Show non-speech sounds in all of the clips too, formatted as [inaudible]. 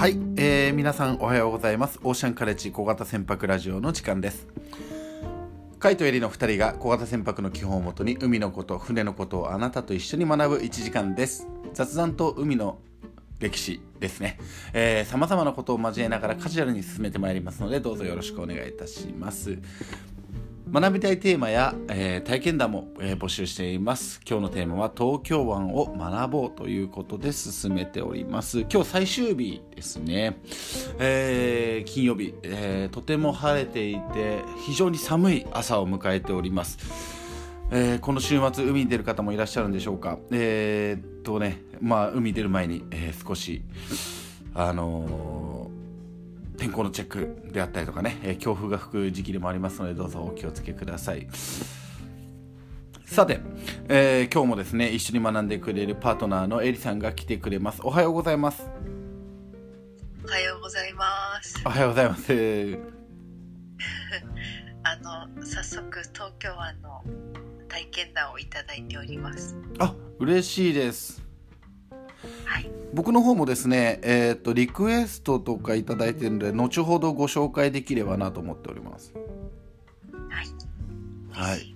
はい、えー、皆さんおはようございます。オーシャンカレッジ小型船舶ラジオの時間です。カイとエリの2人が小型船舶の基本をもとに海のこと船のことをあなたと一緒に学ぶ1時間です。雑談と海の歴史ですね。さまざまなことを交えながらカジュアルに進めてまいりますのでどうぞよろしくお願いいたします。学びたいテーマや、えー、体験談も、えー、募集しています。今日のテーマは東京湾を学ぼうということで進めております。今日最終日ですね。えー、金曜日、えとても晴れていて非常に寒い朝を迎えております。えこの週末海に出る方もいらっしゃるんでしょうか。えっとね、まあ海に出る前に、え少しあの天候のチェックであったりとかね、えー、強風が吹く時期でもありますのでどうぞお気をつけください。さて、えー、今日もですね一緒に学んでくれるパートナーのエリさんが来てくれます。おはようございます。おはようございます。おはようございます。[laughs] あの早速東京湾の体験談をいただいております。あ嬉しいです僕の方もですね、えーと、リクエストとか頂いてるので後ほどご紹介できればなと思っております。はい、はい、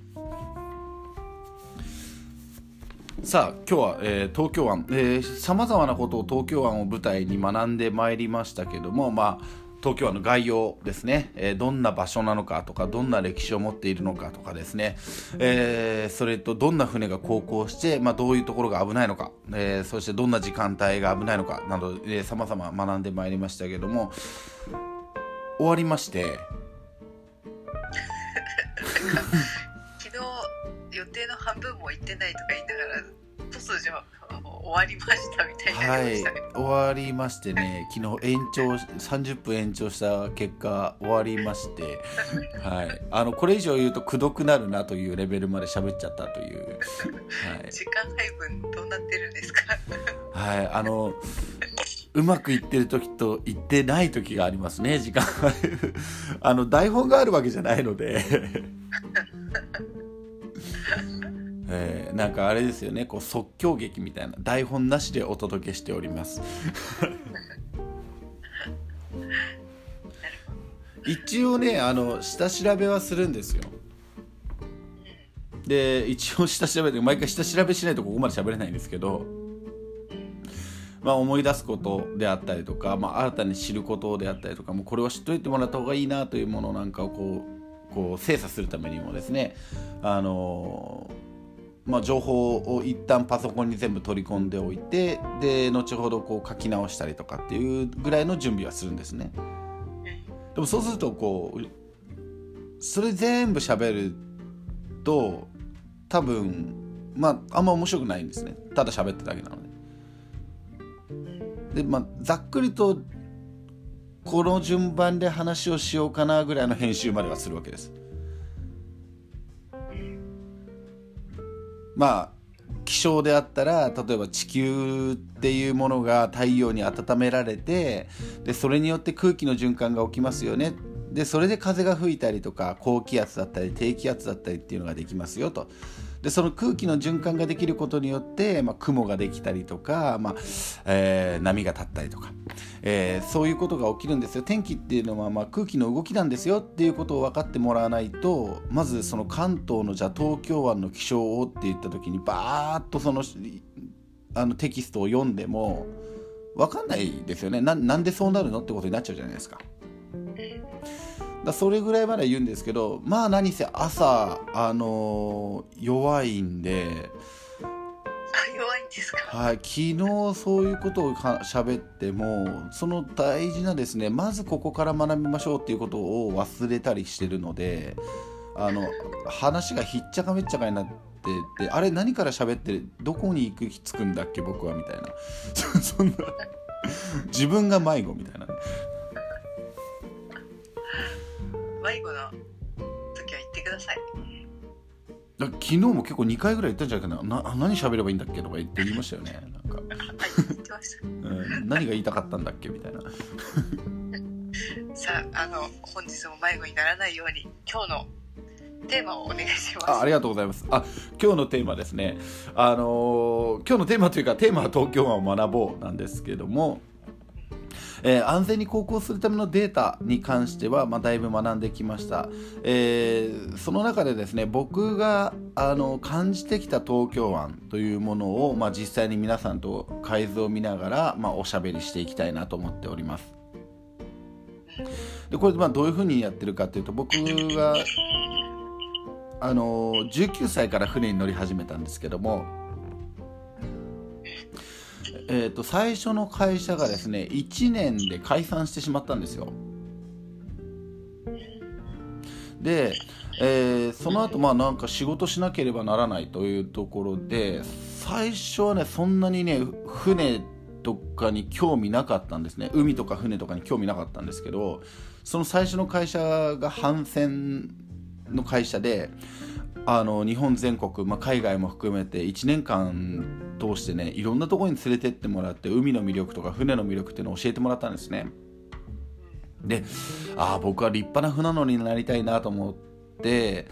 さあ今日は、えー、東京湾さまざまなことを東京湾を舞台に学んでまいりましたけどもまあ東京湾の概要ですね、えー、どんな場所なのかとかどんな歴史を持っているのかとかですね、えー、それとどんな船が航行して、まあ、どういうところが危ないのか、えー、そしてどんな時間帯が危ないのかなどさまざま学んでまいりましたけども。終わりまして。[laughs] 昨日予定の半分も行ってないとか言いながら突如終わりましたみたいな、ね、はい。終わりましてね [laughs] 昨日延長30分延長した結果終わりまして。[laughs] はい。あのこれ以上言うとくどくなるなというレベルまで喋っちゃったという、はい、時間配分どうなってるんですか？[laughs] はい。あのうまくいってる時といってない時がありますね時間あの台本があるわけじゃないのでえー、なんかあれですよね。こう即興劇みたいな台本なしでお届けしております。一応ねあの下調べはするんですよ。で一応下調べて毎回下調べしないとここまで喋れないんですけどまあ、思い出すことであったりとか、まあ、新たに知ることであったりとかもこれを知っといてもらった方がいいなというものなんかをこうこう精査するためにもですねあのまあ、情報を一旦パソコンに全部取り込んでおいてで後ほどこう書き直したりとかっていうぐらいの準備はするんですね。でもそうするとこうそれ全部喋ると多分まああんま面白くないんですねただ喋ってるだけなので。でまあざっくりとこの順番で話をしようかなぐらいの編集まではするわけです。まあ気象であったら例えば地球っていうものが太陽に温められてでそれによって空気の循環が起きますよね。でそれで風が吹いたりとか高気圧だったり低気圧だったりっていうのができますよとでその空気の循環ができることによって、まあ、雲ができたりとか、まあえー、波が立ったりとか、えー、そういうことが起きるんですよ天気っていうのは、まあ、空気の動きなんですよっていうことを分かってもらわないとまずその関東のじゃあ東京湾の気象をって言った時にバーッとそのあのテキストを読んでも分かんないですよねなんでそうなるのってことになっちゃうじゃないですか。だそれぐらいまで言うんですけどまあ何せ朝あのー、弱いんで弱いんですか？はい昨日そういうことをか喋ってもその大事なですねまずここから学びましょうっていうことを忘れたりしてるのであの話がひっちゃかめっちゃかになっててあれ何から喋ってどこに行くつくんだっけ僕はみたいな。そ [laughs] んな。自分が迷子みたいな迷子の時は言ってください。昨日も結構2回ぐらい言ったんじゃないかな。な何喋ればいいんだっけとか言って言いましたよね。なんか、言ってました、うん、何が言いたかったんだっけみたいな。さああの本日も迷子にならないように今日のテーマをお願いします。あありがとうございます。あ今日のテーマですね。あのー、今日のテーマというかテーマは東京湾を学ぼうなんですけどもえー、安全に航行するためのデータに関しては、まあ、だいぶ学んできました、えー、その中でですね僕があの感じてきた東京湾というものを、まあ、実際に皆さんと海図を見ながら、まあ、おしゃべりしていきたいなと思っております。でこれまあどういうふうにやってるかというと僕があの19歳から船に乗り始めたんですけどもえーと、最初の会社がですね1年で解散してしまったんですよ。で、えー、その後まあなんか仕事しなければならないというところで最初はねそんなにね船とかに興味なかったんですね。海とか船とかに興味なかったんですけどその最初の会社が帆船の会社であの日本全国、まあ、海外も含めて1年間通してねいろんなとこに連れてってもらって海の魅力とか船の魅力っていうのを教えてもらったんですね。でああ僕は立派な船乗りになりたいなと思って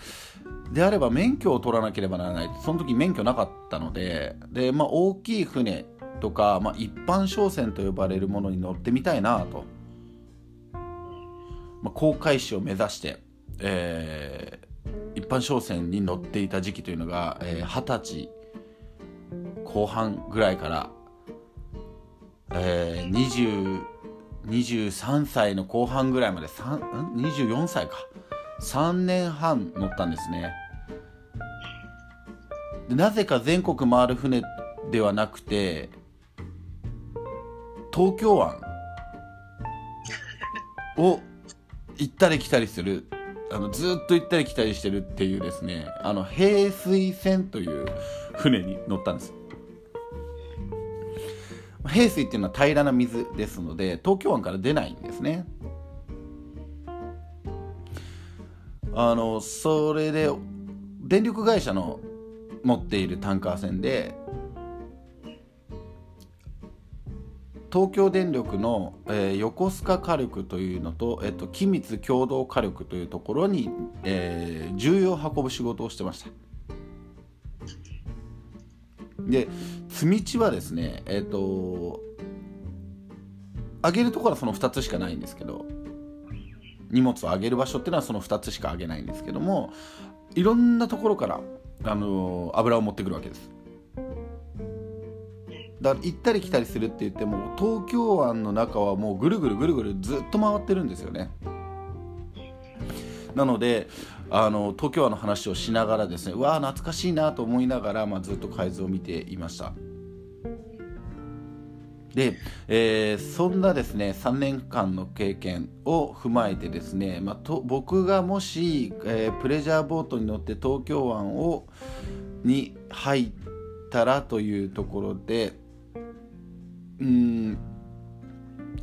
であれば免許を取らなければならない。その時免許なかったのでで、まあ、大きい船とか、まあ、一般商船と呼ばれるものに乗ってみたいなと、まあ、航海士を目指して、え一般商船に乗っていた時期というのが二十、えー、歳後半ぐらいから、えー、23歳の後半ぐらいまで24歳か。3年半乗ったんですね。でなぜか全国回る船ではなくて東京湾を行ったり来たりする。あのずっと行ったり来たりしてるっていうですねあの平水船という船に乗ったんです。平水っていうのは平らな水ですので東京湾から出ないんですね。あのそれで電力会社の持っているタンカー船で東京電力の、えー、横須賀火力というのと、えっと、機密共同火力というところに、えー、重油を運ぶ仕事をしてました。で積み地はですねえっ、と上げるところはその2つしかないんですけど荷物を上げる場所っていうのはその2つしか上げないんですけどもいろんなところから、あの油を持ってくるわけです。だ行ったり来たりするって言っても東京湾の中はもうぐるぐるぐるぐるずっと回ってるんですよね。なのであの東京湾の話をしながらですねわー懐かしいなと思いながら、まあ、ずっと海図を見ていました。で、えー、そんなですね3年間の経験を踏まえてですね、まあ、と僕がもし、えー、プレジャーボートに乗って東京湾をに入ったらというところでうん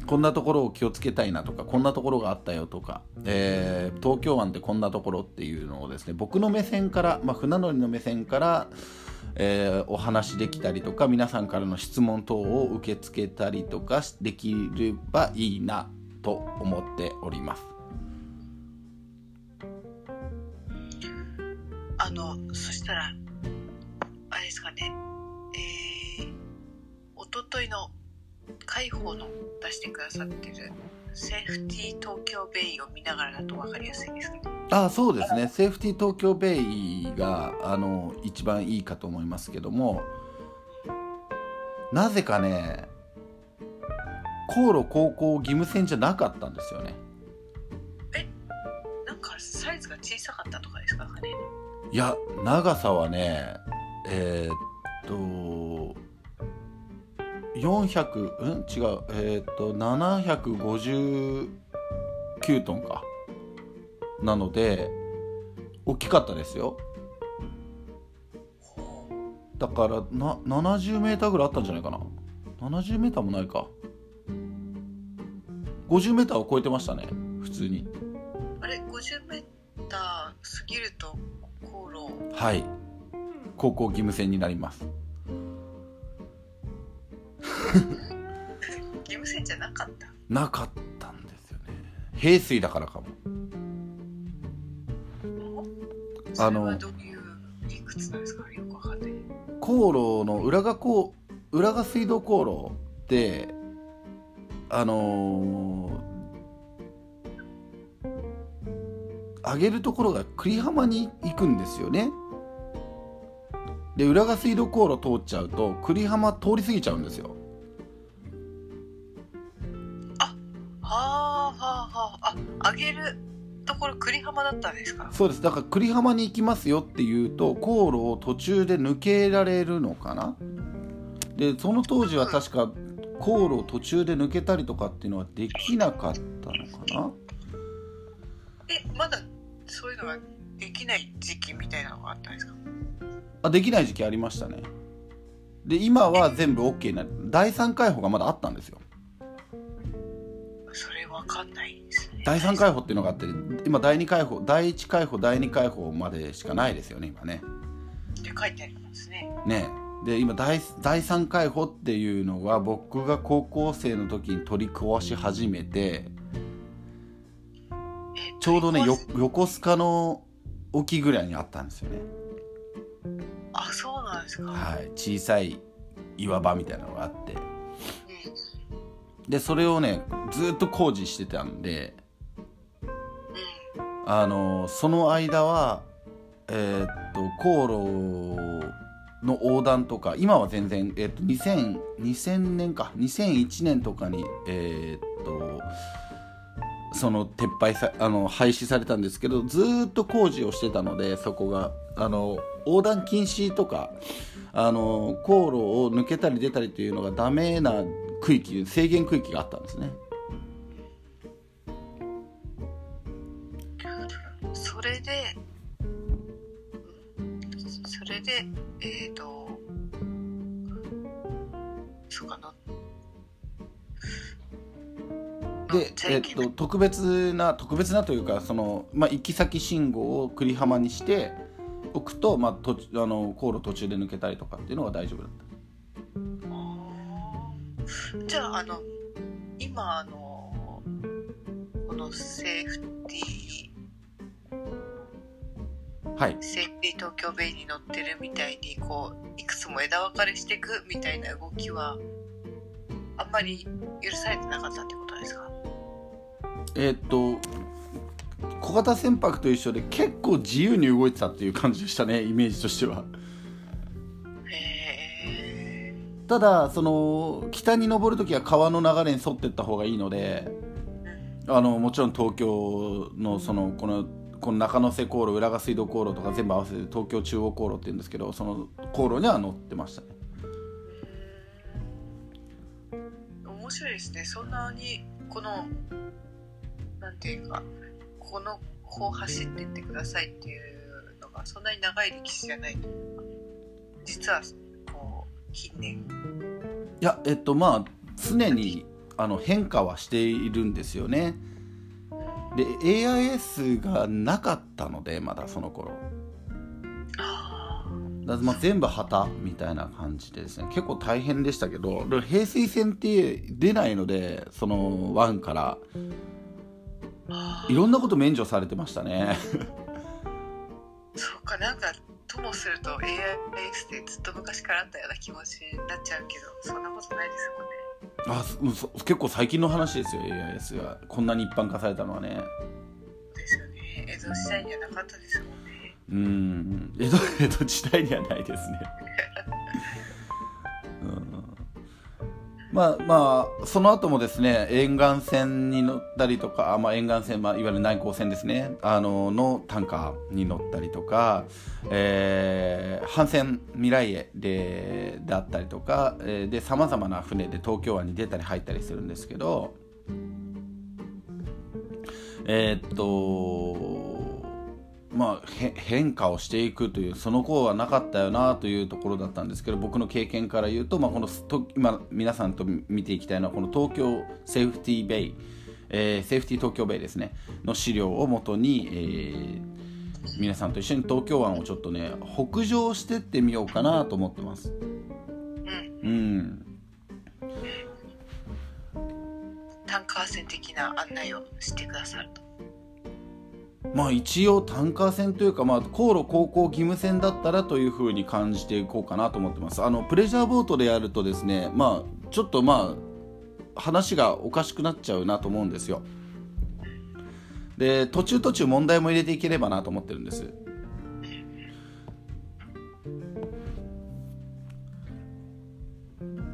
こんなところを気をつけたいなとかこんなところがあったよとか、えー、東京湾ってこんなところっていうのをですね僕の目線から、まあ、船乗りの目線から、えー、お話できたりとか皆さんからの質問等を受け付けたりとかできればいいなと思っております。あのそしたらあれですかねえー、おとといの海保の出してくださってるセーフティー東京ベイを見ながらだと分かりやすいですね。あそうですね。セーフティー東京ベイがあの一番いいかと思いますけども。なぜかね航路高校義務船じゃなかったんですよね。えなんかサイズが小さかったとかですかね。いや長さはねえー、っと400うん？違う。えっ、と759トンか。なので大きかったですよ。だからな70メーターぐらいあったんじゃないかな。70メーターもないか。50メーターを超えてましたね普通に。あれ？50メーター過ぎると航路はい。高校義務船になります義務船じゃなかった？なかったんですよね。平水だからかも。あのどういう理屈なんですか？よくわかんない。航路の裏がこう裏が水道航路であのー、上げるところが久里浜に行くんですよねで浦賀水道航路通っちゃうと久里浜通り過ぎちゃうんですよ。はあはあはあ。あ上げるところ栗浜だったんですか？そうです。だから久里浜に行きますよっていうと航路を途中で抜けられるのかな？でその当時は確か航路を途中で抜けたりとかっていうのはできなかったのかな？えまだそういうのができない時期みたいなのがあったんですか？あできない時期ありましたね。で今は全部 OK になる。第3回放がまだあったんですよ。それわかんないですね。第3回放っていうのがあって今第2回放第1回放第2回放までしかないですよね今ね。って書いてありますね。ね。で今第第3回放っていうのは僕が高校生の時に取り壊し始めてえちょうどねよ横須賀の沖ぐらいにあったんですよねあそうなんですか、はい。小さい岩場みたいなのがあって。うん。でそれをねずっと工事してたんでうん。あのその間はえーっと航路の横断とか今は全然、えーっと 2000, 2000年か2001年とかにえーっとその撤廃さあの廃止されたんですけどずーっと工事をしてたのでそこがあの横断禁止とかあの航路を抜けたり出たりというのがダメな区域制限区域があったんですね。それでうんそれでえっ、とそうかな乗でえっと、特別な特別なというかその、まあ、行き先信号を栗浜にしておくと、まあ、途中あの航路途中で抜けたりとかっていうのが大丈夫だった。じゃああの今あのこのセーフティはい。ーセーフティー東京ベイに乗ってるみたいにこういくつも枝分かれしていくみたいな動きはあんまり許されてなかったってことですか？えっと小型船舶と一緒で結構自由に動いてたっていう感じでしたねイメージとしては。ただその北に登るときは川の流れに沿っていった方がいいのでうん。あのもちろん東京のそのこのこの中野瀬航路浦賀水道航路とか全部合わせて東京中央航路って言うんですけどその航路には乗ってましたね。うん面白いですね。そんなにこのなんていうかこの方走ってってくださいっていうのがそんなに長い歴史じゃないというか実はこう近年。いやえっとまあ常にあの変化はしているんですよね。で AIS がなかったのでまだその頃。だまあ全部旗みたいな感じでですね。結構大変でしたけど平水線って出ないのでその湾から。いろんなこと免除されてましたね。[laughs] そうかなんかともすると AIS ってずっと昔からあったような気持ちになっちゃうけどそんなことないですよね。あ結構最近の話ですよ AIS がこんなに一般化されたのはね。ですよね。江戸時代にはなかったですもんね。うん。江戸江戸時代にはないですね。[laughs] うんまあまあその後もですね沿岸線に乗ったりとか、まあ、沿岸線、まあ、いわゆる内航線ですねあののタンカーに乗ったりとか、えー、帆船未来へでであったりとかえーでさまざまな船で東京湾に出たり入ったりするんですけどえーっとまあへ変化をしていくというその頃はなかったよなというところだったんですけど僕の経験から言うと、まあ、このと今皆さんと見ていきたいのはこの東京セーフティーベイ、えーセーフティー東京ベイですねの資料をもとに、えー皆さんと一緒に東京湾をちょっとね北上してってみようかなと思ってます。うん。うん。タンカー船的な案内をしてくださるとまあ一応タンカー船というか、まあ、航路航行義務船だったらというふうに感じていこうかなと思ってます。あのプレジャーボートでやるとですねまあちょっとまあ話がおかしくなっちゃうなと思うんですよ。で途中途中問題も入れていければなと思ってるんです。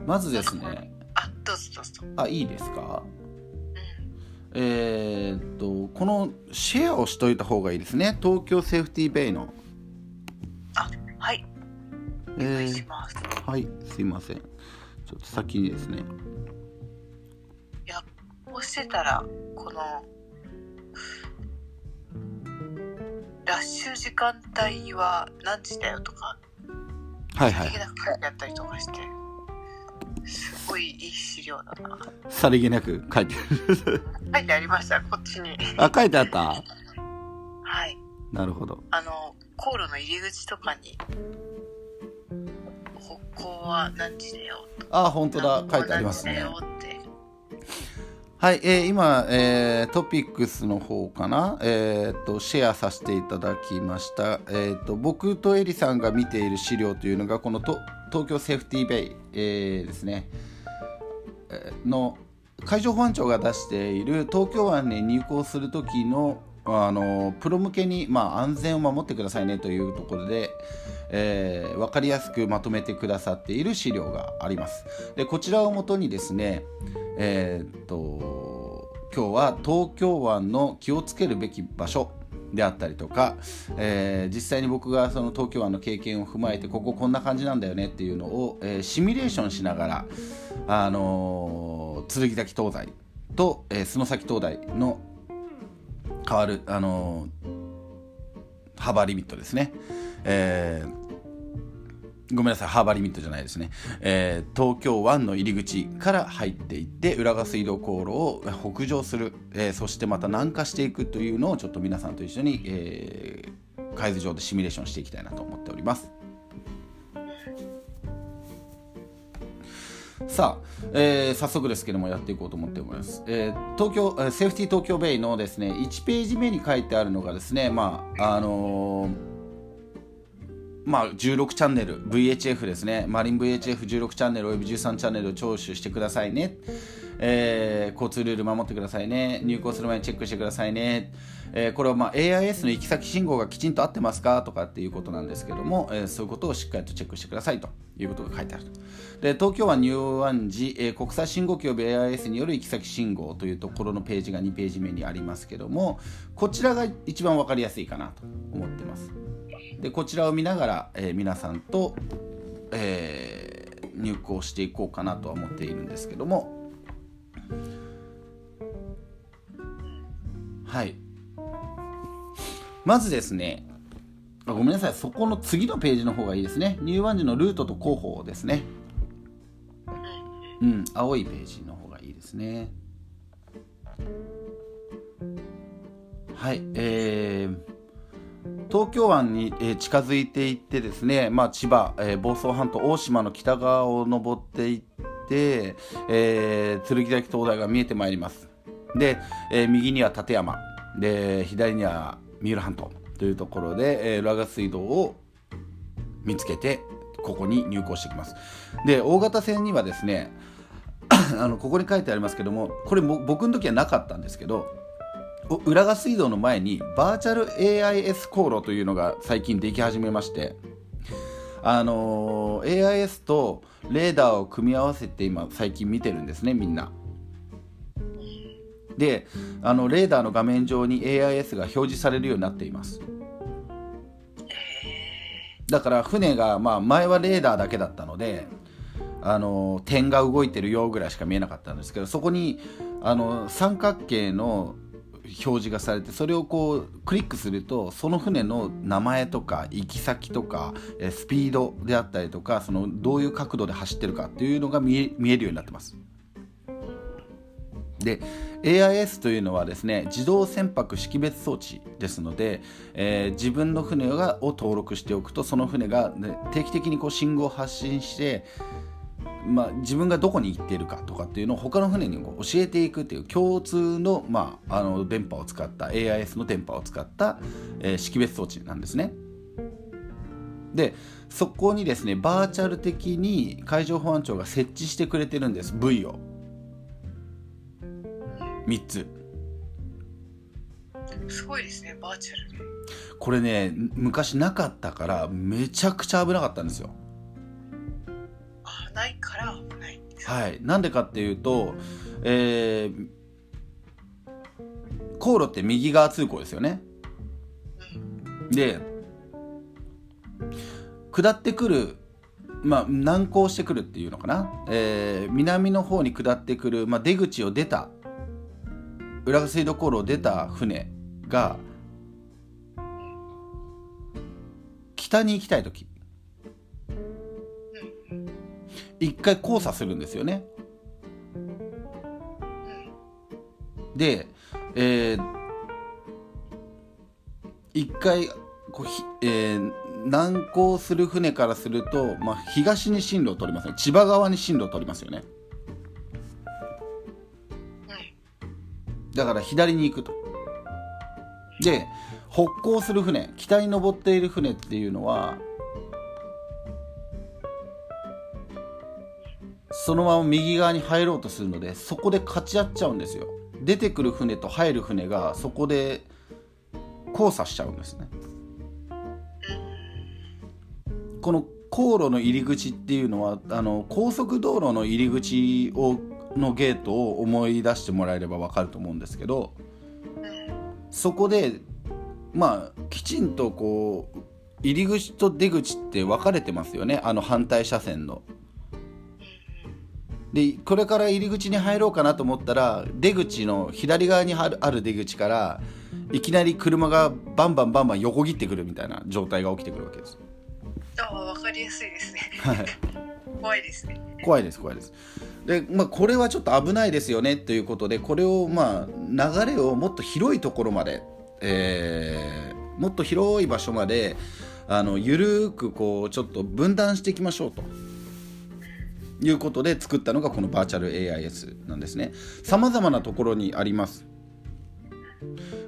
まずですね。あどうぞどうぞ。あいいですか？えー、っとこのシェアをしといた方がいいですね。東京セーフティーベイの。あはい。おえ願いしーます、はいすいません。ちょっと先にですね。いやこうしてたらこのラッシュ時間帯は何時だよとかはいはい。書いてあったりとかしてすごいいい資料だな。さりげなく書いてる。書いてありましたこっちに。あ書いてあった？はい。なるほど。あの航路の入り口とかに歩行は何時だよあ本当だ。書いてありますね。何時だよってはい、えー今、えートピックスの方かな、えー、とシェアさせていただきました、えー、と僕とエリさんが見ている資料というのがこのと東京セーフティーベイ、えーですね、えーの海上保安庁が出している東京湾に入港する時のあのプロ向けに、まあ、安全を守ってくださいねというところで、えー分かりやすくまとめてくださっている資料があります。でこちらをもとにですね、えーっと今日は東京湾の気をつけるべき場所であったりとか、えー実際に僕がその東京湾の経験を踏まえてこここんな感じなんだよねっていうのを、えーシミュレーションしながら、あのー剣崎灯台と、えー洲崎灯台の変わる、あのー幅リミットですね。えーごめんなさい、ハーバーリミットじゃないですね。えー東京湾の入り口から入っていって、浦賀水道航路を北上する、えーそしてまた南下していくというのをちょっと皆さんと一緒に、えー、海図上でシミュレーションしていきたいなと思っております。さあ、えー早速ですけどもやっていこうと思っております。えー東京、セーフティー東京ベイのですね、1ページ目に書いてあるのがですね、まあ、あのーまあ、16チャンネル VHF ですね。マリン VHF16 チャンネルおよび13チャンネルを聴取してくださいね、えー交通ルール守ってくださいね。入港する前にチェックしてくださいね、えーこれはまあ AIS の行き先信号がきちんと合ってますかとかっていうことなんですけども、えーそういうことをしっかりとチェックしてくださいと。いうことが書いてあるで東京湾入湾時、えー国際信号機及び AIS による行き先信号というところのページが2ページ目にありますけどもこちらが一番分かりやすいかなと思ってます。でこちらを見ながら、えー皆さんと、えー入稿していこうかなとは思っているんですけども。はい。まずですねごめんなさい。そこの次のページの方がいいですね。入湾時のルートと広報ですね。うん青いページの方がいいですね。はいえー東京湾に、え近づいていってですね、まあ、千葉、え房総半島大島の北側を登っていって、え剣崎灯台が見えてまいります。で、え右には立山。で左には三浦半島というところで、えー浦賀水道を見つけてここに入港してきます。で大型船にはですね [coughs] あのここに書いてありますけどもこれも僕の時はなかったんですけど浦賀水道の前にバーチャル AIS 航路というのが最近でき始めましてあのー AIS とレーダーを組み合わせて今最近見てるんですねみんな。であのレーダーの画面上に AIS が表示されるようになっています。だから船が、まあ、前はレーダーだけだったのであの点が動いてるよぐらいしか見えなかったんですけどそこにあの三角形の表示がされてそれをこうクリックするとその船の名前とか行き先とかスピードであったりとかそのどういう角度で走ってるかっていうのが見え見えるようになってます。で AIS というのはですね自動船舶識別装置ですので、えー自分の船がを登録しておくとその船が、ね、定期的にこう信号を発信して、まあ、自分がどこに行っているかとかっていうのを他の船にこう教えていくっていう共通の,、まあ、あの電波を使った AIS の電波を使った、えー識別装置なんですね。でそこにですねバーチャル的に海上保安庁が設置してくれてるんです V を。3つすごいですねバーチャルでこれね昔なかったからめちゃくちゃ危なかったんですよあないから危ない。んですはい。なんでかっていうとえー、航路って右側通行ですよね。うん。で下ってくるまあ難航してくるっていうのかな、えー南の方に下ってくる、まあ、出口を出た浦賀水道航路を出た船が北に行きたい時一回交差するんですよね。で、えー一回こうひ、えー難航する船からすると、まあ、東に進路を取りますね。千葉側に進路を取りますよね。うんだから左に行くと。で北航する船北に登っている船っていうのはそのまま右側に入ろうとするのでそこで勝ち合っちゃうんですよ。出てくる船と入る船がそこで交差しちゃうんですね。この航路の入り口っていうのはあの高速道路の入り口をのゲートを思い出してもらえれば分かると思うんですけどそこでまあきちんとこう入り口と出口って分かれてますよね。あの反対車線の。でこれから入り口に入ろうかなと思ったら出口の左側にあるある出口からいきなり車がバンバンバンバン横切ってくるみたいな状態が起きてくるわけです。ああわかりやすいですね。はい。[laughs] 怖いですね。怖いです怖いです。で、まあ、これはちょっと危ないですよねということでこれをまあ流れをもっと広いところまで、えーもっと広い場所まであのゆるーくこうちょっと分断していきましょうということで作ったのがこのバーチャル AIS なんですね。さまざまなところにあります。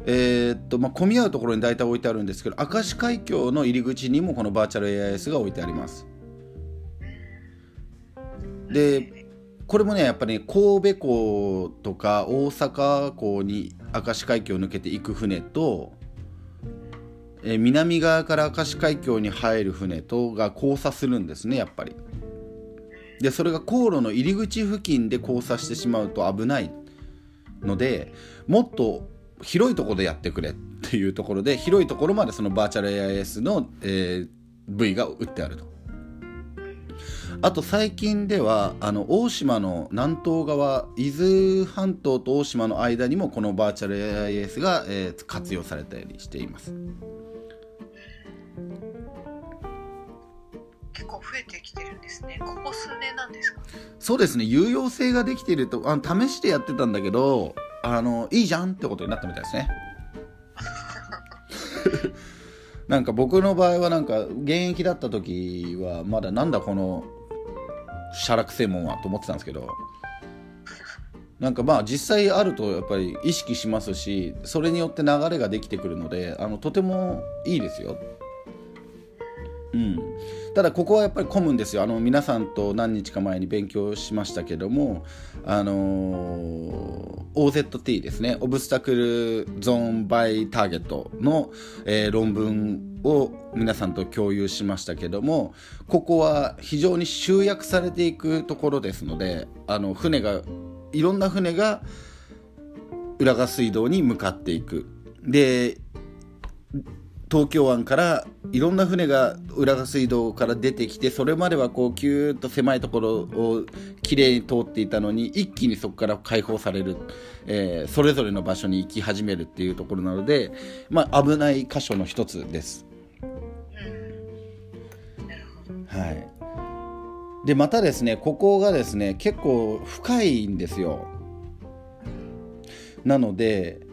えーっとまあ、混み合うところに大体置いてあるんですけど明石海峡の入り口にもこのバーチャル AIS が置いてあります。でこれもねやっぱり、ね、神戸港とか大阪港に明石海峡を抜けていく船と、えー南側から明石海峡に入る船とが交差するんですねやっぱり。でそれが航路の入り口付近で交差してしまうと危ないのでもっと広いところでやってくれっていうところで広いところまでそのバーチャル AIS の、えー部位が打ってあると。あと最近ではあの大島の南東側伊豆半島と大島の間にもこのバーチャル AIS が、えー活用されたりしています。増えてきてるんですね。ここ数年なんですか？そうですね。有用性ができているとあの試してやってたんだけどあのいいじゃんってことになったみたいですね。[laughs] なんか僕の場合はなんか現役だった時はまだなんだこのシャラクセモンはと思ってたんですけどなんかまあ実際あるとやっぱり意識しますしそれによって流れができてくるのであのとてもいいですよ。うん、ただここはやっぱり混むんですよ。あの皆さんと何日か前に勉強しましたけどもあのー OZT ですね。オブスタクルゾーンバイターゲットの、えー論文を皆さんと共有しましたけどもここは非常に集約されていくところですのであの船がいろんな船が浦賀水道に向かっていく。で東京湾からいろんな船が浦賀水道から出てきてそれまではこうキューッと狭いところをきれいに通っていたのに一気にそこから解放される、えーそれぞれの場所に行き始めるっていうところなので、まあ、危ない箇所の一つです。はい、でまたですねここがですね結構深いんですよ。なので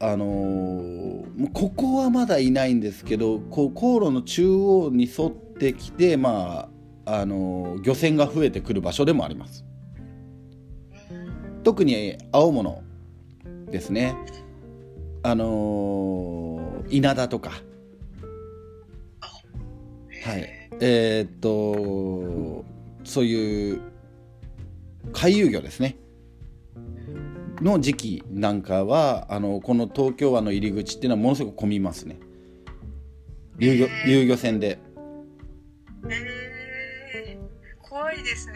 あのーここはまだいないんですけどこう航路の中央に沿ってきて、まああのー漁船が増えてくる場所でもあります。特に青物ですね。あのー稲田とか。はい。えーっとそういう回遊魚ですね。の時期なんかはあのこの東京湾の入り口っていうのはものすごく混みますね。遊漁遊漁船で。えー、怖いですね。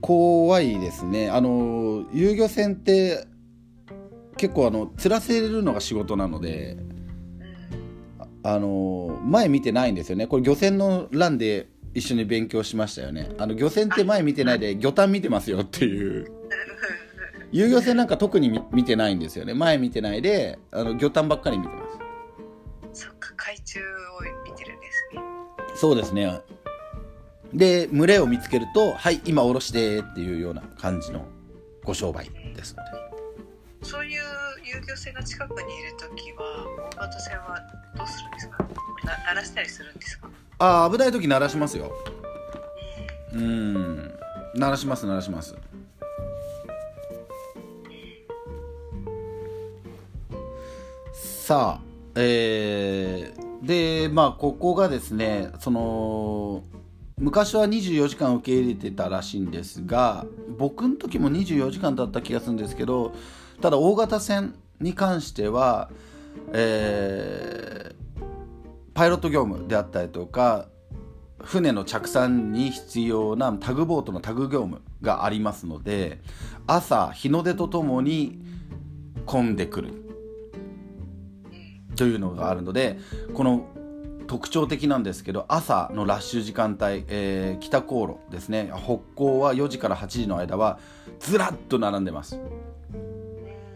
怖いですね。あの遊漁船って結構あの釣らせるのが仕事なのでうん。あの前見てないんですよね。これ漁船の欄で一緒に勉強しましたよね。あの漁船って前見てないで魚探見てますよっていう遊漁船なんか特に見見てないんですよね。前見てないであの魚探ばっかり見てます。そっか海中を見てるんですね。そうですね。で群れを見つけると「はい今下ろして」っていうような感じのご商売ですので。そういう遊漁船が近くにいるときは大型船はどうするんですか？な鳴らしたりするんですか？ああ危ない時鳴らしますよ。うん。鳴らします鳴らしますさあえー、でまあここがですねその昔は24時間受け入れてたらしいんですが僕の時も24時間だった気がするんですけどただ大型船に関しては、えーパイロット業務であったりとか船の着船に必要なタグボートのタグ業務がありますので朝日の出とともに混んでくる。というのがあるのでこの特徴的なんですけど朝のラッシュ時間帯、えー北航路ですね北港は4時から8時の間はずらっと並んでます。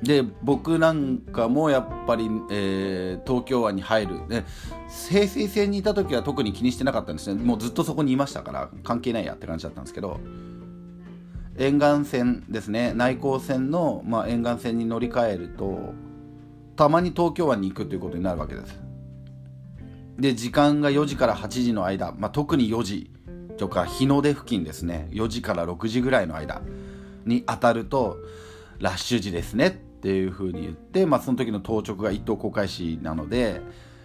で僕なんかもやっぱり、えー東京湾に入る、ね、平水線にいた時は特に気にしてなかったんですね。もうずっとそこにいましたから関係ないやって感じだったんですけど沿岸線ですね内航線の、まあ、沿岸線に乗り換えるとたまに東京湾に行くということになるわけです。で時間が4時から8時の間、まあ、特に4時とか日の出付近ですね。4時から6時ぐらいの間に当たるとラッシュ時ですねっていうふうに言って、まあ、その時の当直が一等航海士なので、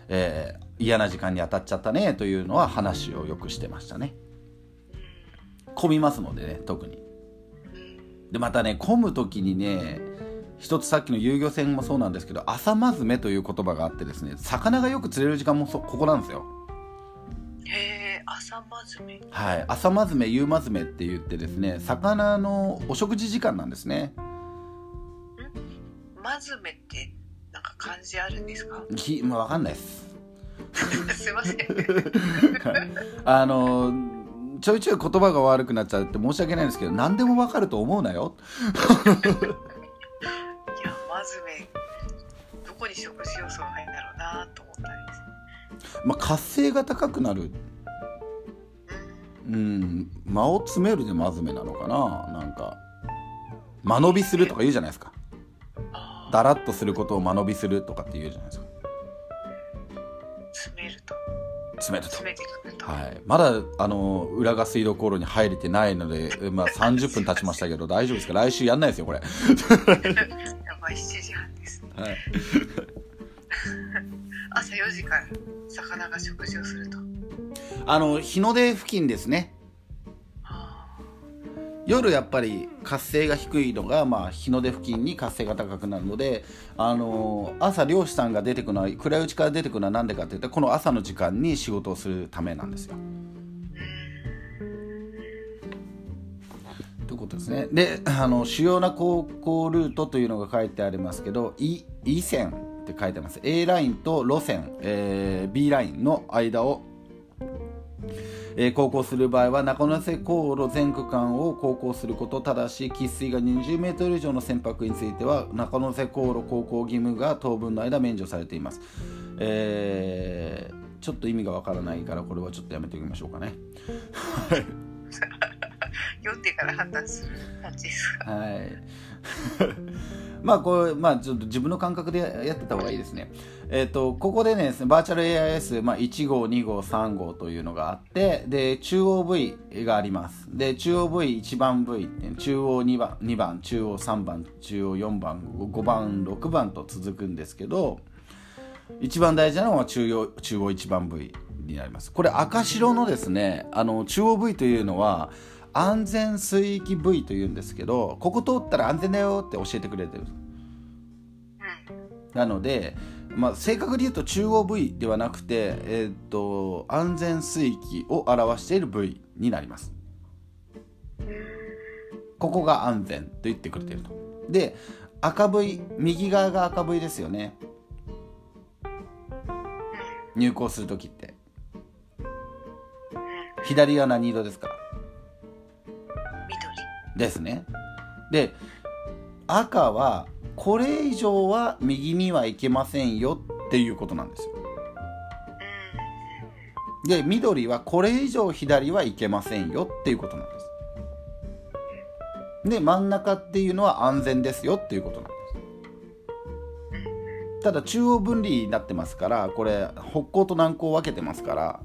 えー嫌な時間に当たっちゃったねというのは話をよくしてましたね。混みますのでね特に。でまたね混む時にね一つさっきの遊漁船もそうなんですけど朝まずめという言葉があってですね魚がよく釣れる時間もそここなんですよ。へえ朝まずめ。はい朝まずめ夕まずめって言ってですね魚のお食事時間なんですね。まずめってなんか漢字あるんですか？きまあ、わかんないです。[laughs] すいません。い [laughs] あのちょいちょい言葉が悪くなっちゃうって申し訳ないんですけど何でもわかると思うなよずめどこに食事要素が入るんだろうなと思ったんですまあ活性が高くなる。うん。うん間を詰めるでまずめなのかな。なんか間延びするとか言うじゃないですか。あだらっとすることを間延びするとかって言うじゃないですか。詰めると。詰めると。詰めてくると、はい、まだあの裏が水道航路に入れてないので、まあ、30分経ちましたけど大丈夫ですか？来週やんないですよこれ、[laughs] やばい7時半です。はい、[laughs] 朝4時から魚が食事をすると。あの日の出付近ですね。あ夜やっぱり活性が低いのが、まあ、日の出付近に活性が高くなるのであの朝漁師さんが出てくるのは暗いうちから出てくるのは何でかっていったらこの朝の時間に仕事をするためなんですよ。いうことですね。であの主要な航行ルートというのが書いてありますけど「い」「い線」って書いてます。A ラインと路線、えー B ラインの間をえー航行する場合は中野瀬航路全区間を航行すること。ただし喫水が20メートル以上の船舶については中野瀬航路航行義務が当分の間免除されています、えーちょっと意味がわからないからこれはちょっとやめておきましょうかね。読んでから判断する感じですかはい。[laughs] まあこれまあちょっと自分の感覚でやってた方がいいですね。えっ、とここでねバーチャル AIS、まあ、1号2号3号というのがあってで中央 V があります。で中央 V1 番 V って中央2番2番中央3番中央4番5番6番と続くんですけど一番大事なのは中央中央1番 V になります。これ赤白のですねあの中央 V というのは安全水域部位というんですけどここ通ったら安全だよって教えてくれてる。うんなので、まあ、正確に言うと中央部位ではなくて、えーっと安全水域を表している部位になります。ここが安全と言ってくれてると。で赤 V 右側が赤 V ですよね。入港する時って。左は何色ですか緑ですね。で赤はこれ以上は右には行けませんよっていうことなんですよ。で緑はこれ以上左は行けませんよっていうことなんです。で真ん中っていうのは安全ですよっていうことなんです。ただ中央分離になってますからこれ北高と南高を分けてますから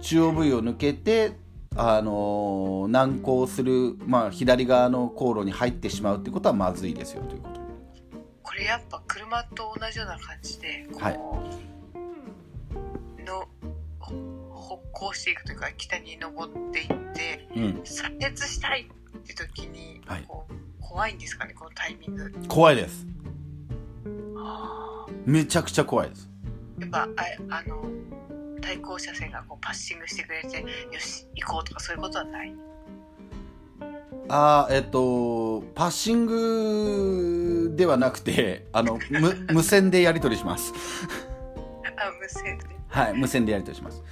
中央部位を抜けてあのー南高する、まあ、左側の航路に入ってしまうってことはまずいですよということ。これやっぱ車と同じような感じでこう、はい。のほ北行していくというか北に登っていってうん。左折したいって時に、はい。怖いんですかねこのタイミング。怖いです。あめちゃくちゃ怖いです。ーやっぱああの対向車線がこうパッシングしてくれてよし行こうとかそういうことはない？あーえっとパッシングではなくてあの無 [laughs] 無線でやり取りします。あ無線で。はい無線でやり取りします。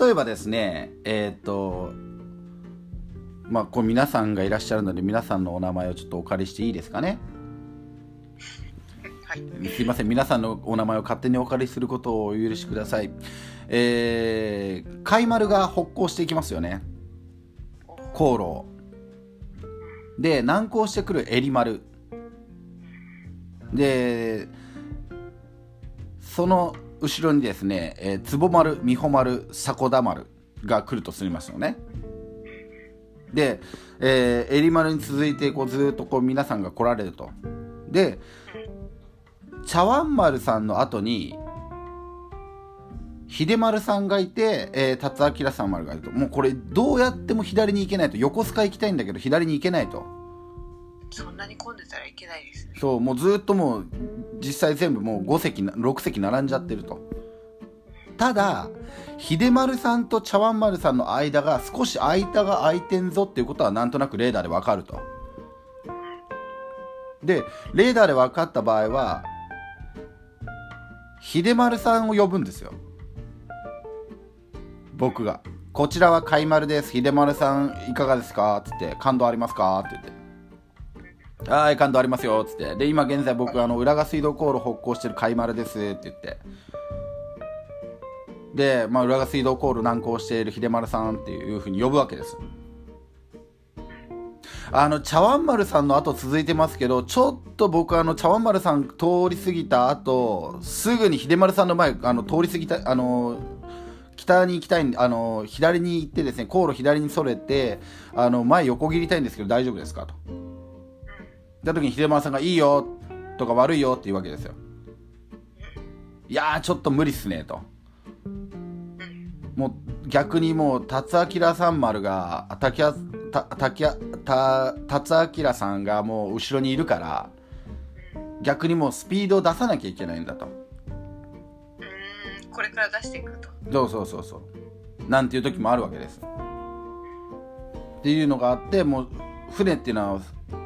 例えばですねえっとまあこう皆さんがいらっしゃるので皆さんのお名前をちょっとお借りしていいですかね？はい。すいません。皆さんのお名前を勝手にお借りすることをお許しください。えー、海丸が北行していきますよね。航路。で南行してくる襟丸。でその後ろにですね、えー、坪丸美穂丸迫田丸が来るとすみますよね。で、えー、襟丸に続いてこうずっとこう皆さんが来られると。で茶碗丸さんの後に秀丸さんがいて、えー、達明さん丸がいると。もうこれどうやっても左に行けないと。横須賀行きたいんだけど左に行けないと。そんなに混んでたらいけないですね。そうもうずっともう実際全部もう5席な6席並んじゃってると。ただ秀丸さんと茶碗丸さんの間が少し間が空いてんぞっていうことはなんとなくレーダーでわかると。でレーダーで分かった場合は秀丸さんを呼ぶんですよ。僕が「こちらは海丸です。秀丸さんいかがですか?」っつって「感動ありますか?」って言って「はい感動ありますよ」っつって。で今現在僕あの浦賀水道航路北行してる海丸です。って言って。で、まあ、浦賀水道航路南行している秀丸さんっていうふうに呼ぶわけです。あの茶碗丸さんの後続いてますけどちょっと僕あの茶碗丸さん通り過ぎた後すぐに秀丸さんの前あの通り過ぎたあの北に行きたいんであの左に行ってですね航路左にそれてあの前横切りたいんですけど大丈夫ですかと。言った時に秀丸さんが「いいよ」とか「悪いよ」って言うわけですよ。いやーちょっと無理っすねと。もう逆にもう達明さん丸が滝あた滝あた達明さんがもう後ろにいるから逆にもうスピードを出さなきゃいけないんだと。うーんこれから出していくと。そうそうそうそう。なんていう時もあるわけです。っていうのがあってもう船っていうのは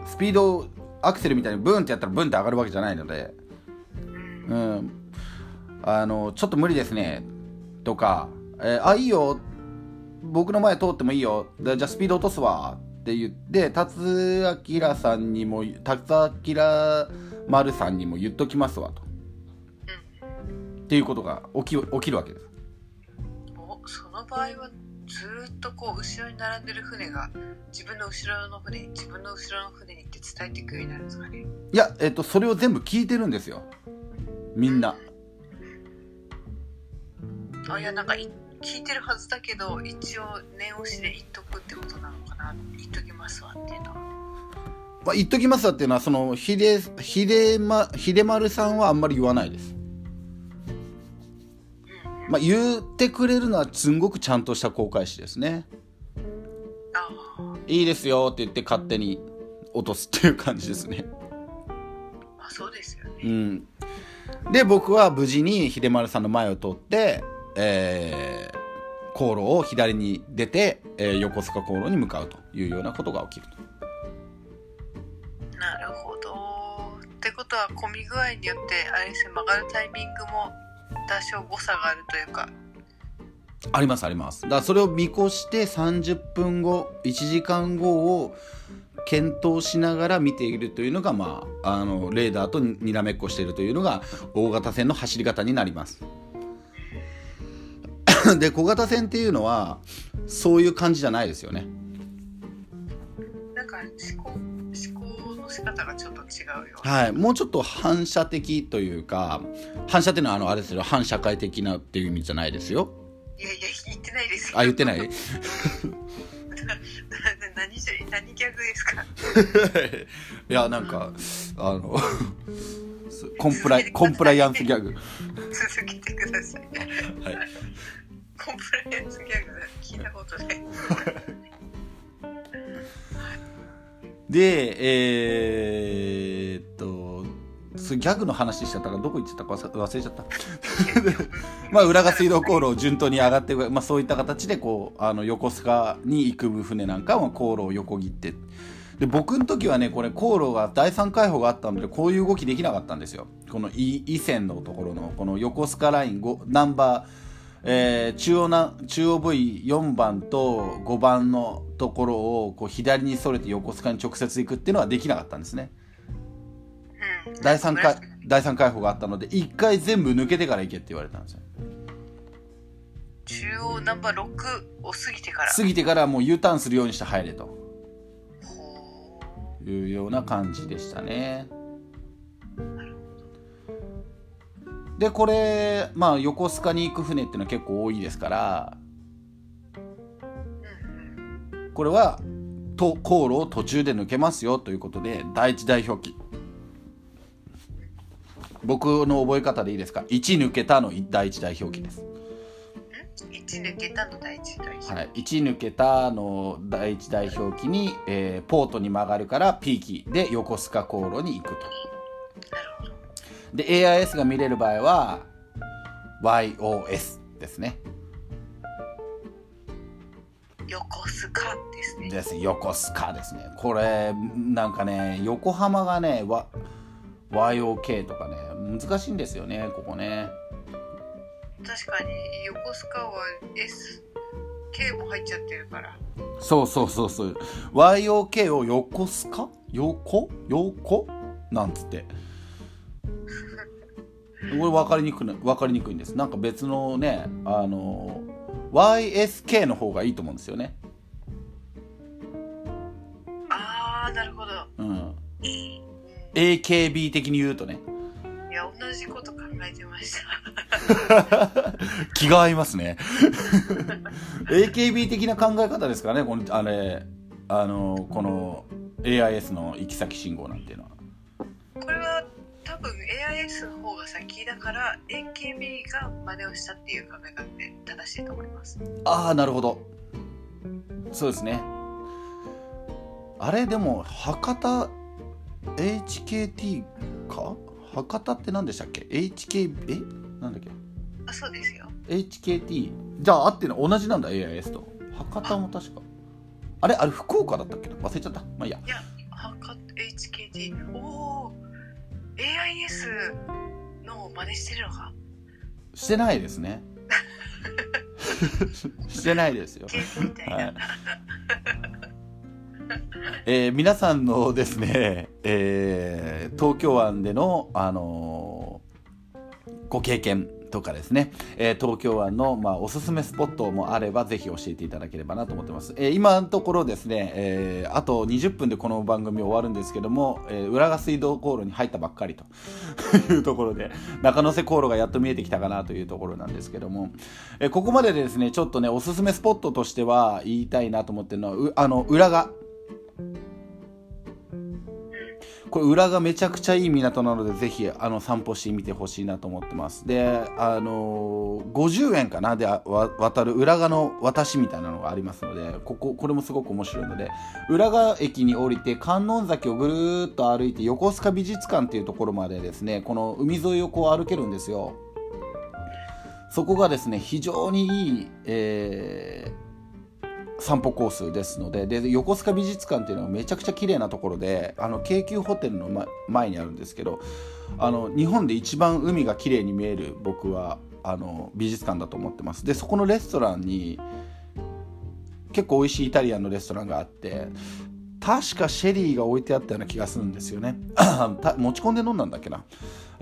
スピードをアクセルみたいにブーンってやったらブンって上がるわけじゃないので。うん。あのちょっと無理ですね。とか、えーあいいよ。僕の前通ってもいいよ。でじゃあスピード落とすわって言って達明さんにも達明丸さんにも言っときますわと。っていうことが起き起きるわけです。おその場合はずーっとこう後ろに並んでる船が自分の後ろの船に自分の後ろの船にって伝えていくようになるんですかね？いや、えっと、それを全部聞いてるんですよ。みんな。あいやなんかい聞いてるはずだけど一応念押しで言っとくってことなのかな。言っときますわっていうのは。まあ、言っときますわっていうのはそのひでひで,、ま、秀丸さんはあんまり言わないです。まあ、言ってくれるのはすんごくちゃんとした航海士ですね。いいですよって言って勝手に落とすっていう感じですね。まあそうですようねん。で僕は無事に秀丸さんの前を通って、えー航路を左に出て、えー横須賀航路に向かうというようなことが起きると。なるほど。ってことは混み具合によってあれですね曲がるタイミングも多少誤差があるというか。ありますあります。だからそれを見越して30分後1時間後を検討しながら見ているというのが、まあ、あのレーダーとにらめっこしているというのが大型船の走り方になります [laughs] で小型船っていうのはそういう感じじゃないですよね。なんか思考思考の仕方がちょっと違うよはい。もうちょっと反射的というか反射っていうのはあのあれですよ。反社会的なっていう意味じゃないですよ。いやいや言ってないです。よあ言ってない？な [laughs] [laughs] 何じゃ何ギャグですか？いやなんかあのコンプライコンプライアンスギャグ。続けてください。はいコンプライアンスギャグ聞いたことない。[laughs] でえー、っとそギャグの話しちゃったからどこ行っちゃったか忘れちゃった。[laughs] まあ浦賀水道航路を順当に上がって、まあ、そういった形でこうあの横須賀に行く船なんかは航路を横切って。で僕の時はねこれ航路が第三海堡があったのでこういう動きできなかったんですよ。この伊伊線のところのこの横須賀ラインナンバーえー中央な中央部位4番と5番のところをこう左にそれて横須賀に直接行くっていうのはできなかったんですね。うん。第三回第三海堡があったので1回全部抜けてから行けって言われたんですよ。中央ナンバー6を過ぎてから。過ぎてからもう U ターンするようにして入れと。ほいうような感じでしたねでこれまあ横須賀に行く船っていうのは結構多いですからこれはと航路を途中で抜けますよということで第一代表記僕の覚え方でいいですか？1抜けたの第一代表記です、1抜けたの第一代表、はい、1抜けたの第一代表記に、えーポートに曲がるから P キで横須賀航路に行くとで AIS が見れる場合は YOS ですね。横須賀ですね。です。横須賀ですね。これなんかね横浜がねわ YOK とかね難しいんですよねここね。確かに横須賀は SK も入っちゃってるから。そうそうそうそう。YOK を横須賀？横？横？なんつって [laughs] これ分かりにくいな分かりにくいんです。なんか別のねあの YSK の方がいいと思うんですよね。ああなるほど。うん。うん AKB 的に言うとね。いや同じこと考えてました。[laughs] 気が合いますね。[laughs] AKB 的な考え方ですからね。このあれあのこの AIS の行き先信号なんていうのは分 AIS の方が先だから AKB が真似をしたっていう考え方で正しいと思います。ああなるほど。そうですね。あれでも博多 HKT か？博多って何でしたっけ？HK え？なんだっけ？あそうですよ。HKT じゃあ合ってるの同じなんだ AIS と。博多も確か。あれあれ福岡だったっけな？忘れちゃった。まあいいや。いやはか HKT おお AIS の真似してるのか？してないですね。[laughs] してないですよ。はい。えー皆さんのですね、えー東京湾での、あのーご経験とかですね、えー東京湾の、まあ、おすすめスポットもあればぜひ教えていただければなと思ってます、えー今のところですね、えーあと20分でこの番組終わるんですけども、えー浦賀水道航路に入ったばっかりと。[laughs] いうところで中野瀬航路がやっと見えてきたかなというところなんですけども、えーここまででですねちょっとねおすすめスポットとしては言いたいなと思ってるのはあの浦賀。これ裏がめちゃくちゃいい港なのでぜひあの散歩してみてほしいなと思ってます。であのー、50円かな？で渡る裏側の私みたいなのがありますのでこここれもすごく面白いので浦賀駅に降りて観音崎をぐるーっと歩いて横須賀美術館っていうところまでですねこの海沿いをこう歩けるんですよ。そこがですね非常にいい、えー散歩コースですのでで横須賀美術館っていうのはめちゃくちゃ綺麗なところであの京急ホテルの、ま、前にあるんですけどあの日本で一番海が綺麗に見える僕はあの美術館だと思ってます。でそこのレストランに結構美味しいイタリアンのレストランがあって確かシェリーが置いてあったような気がするんですよね。[clears throat] 持ち込んで飲んだんだっけな。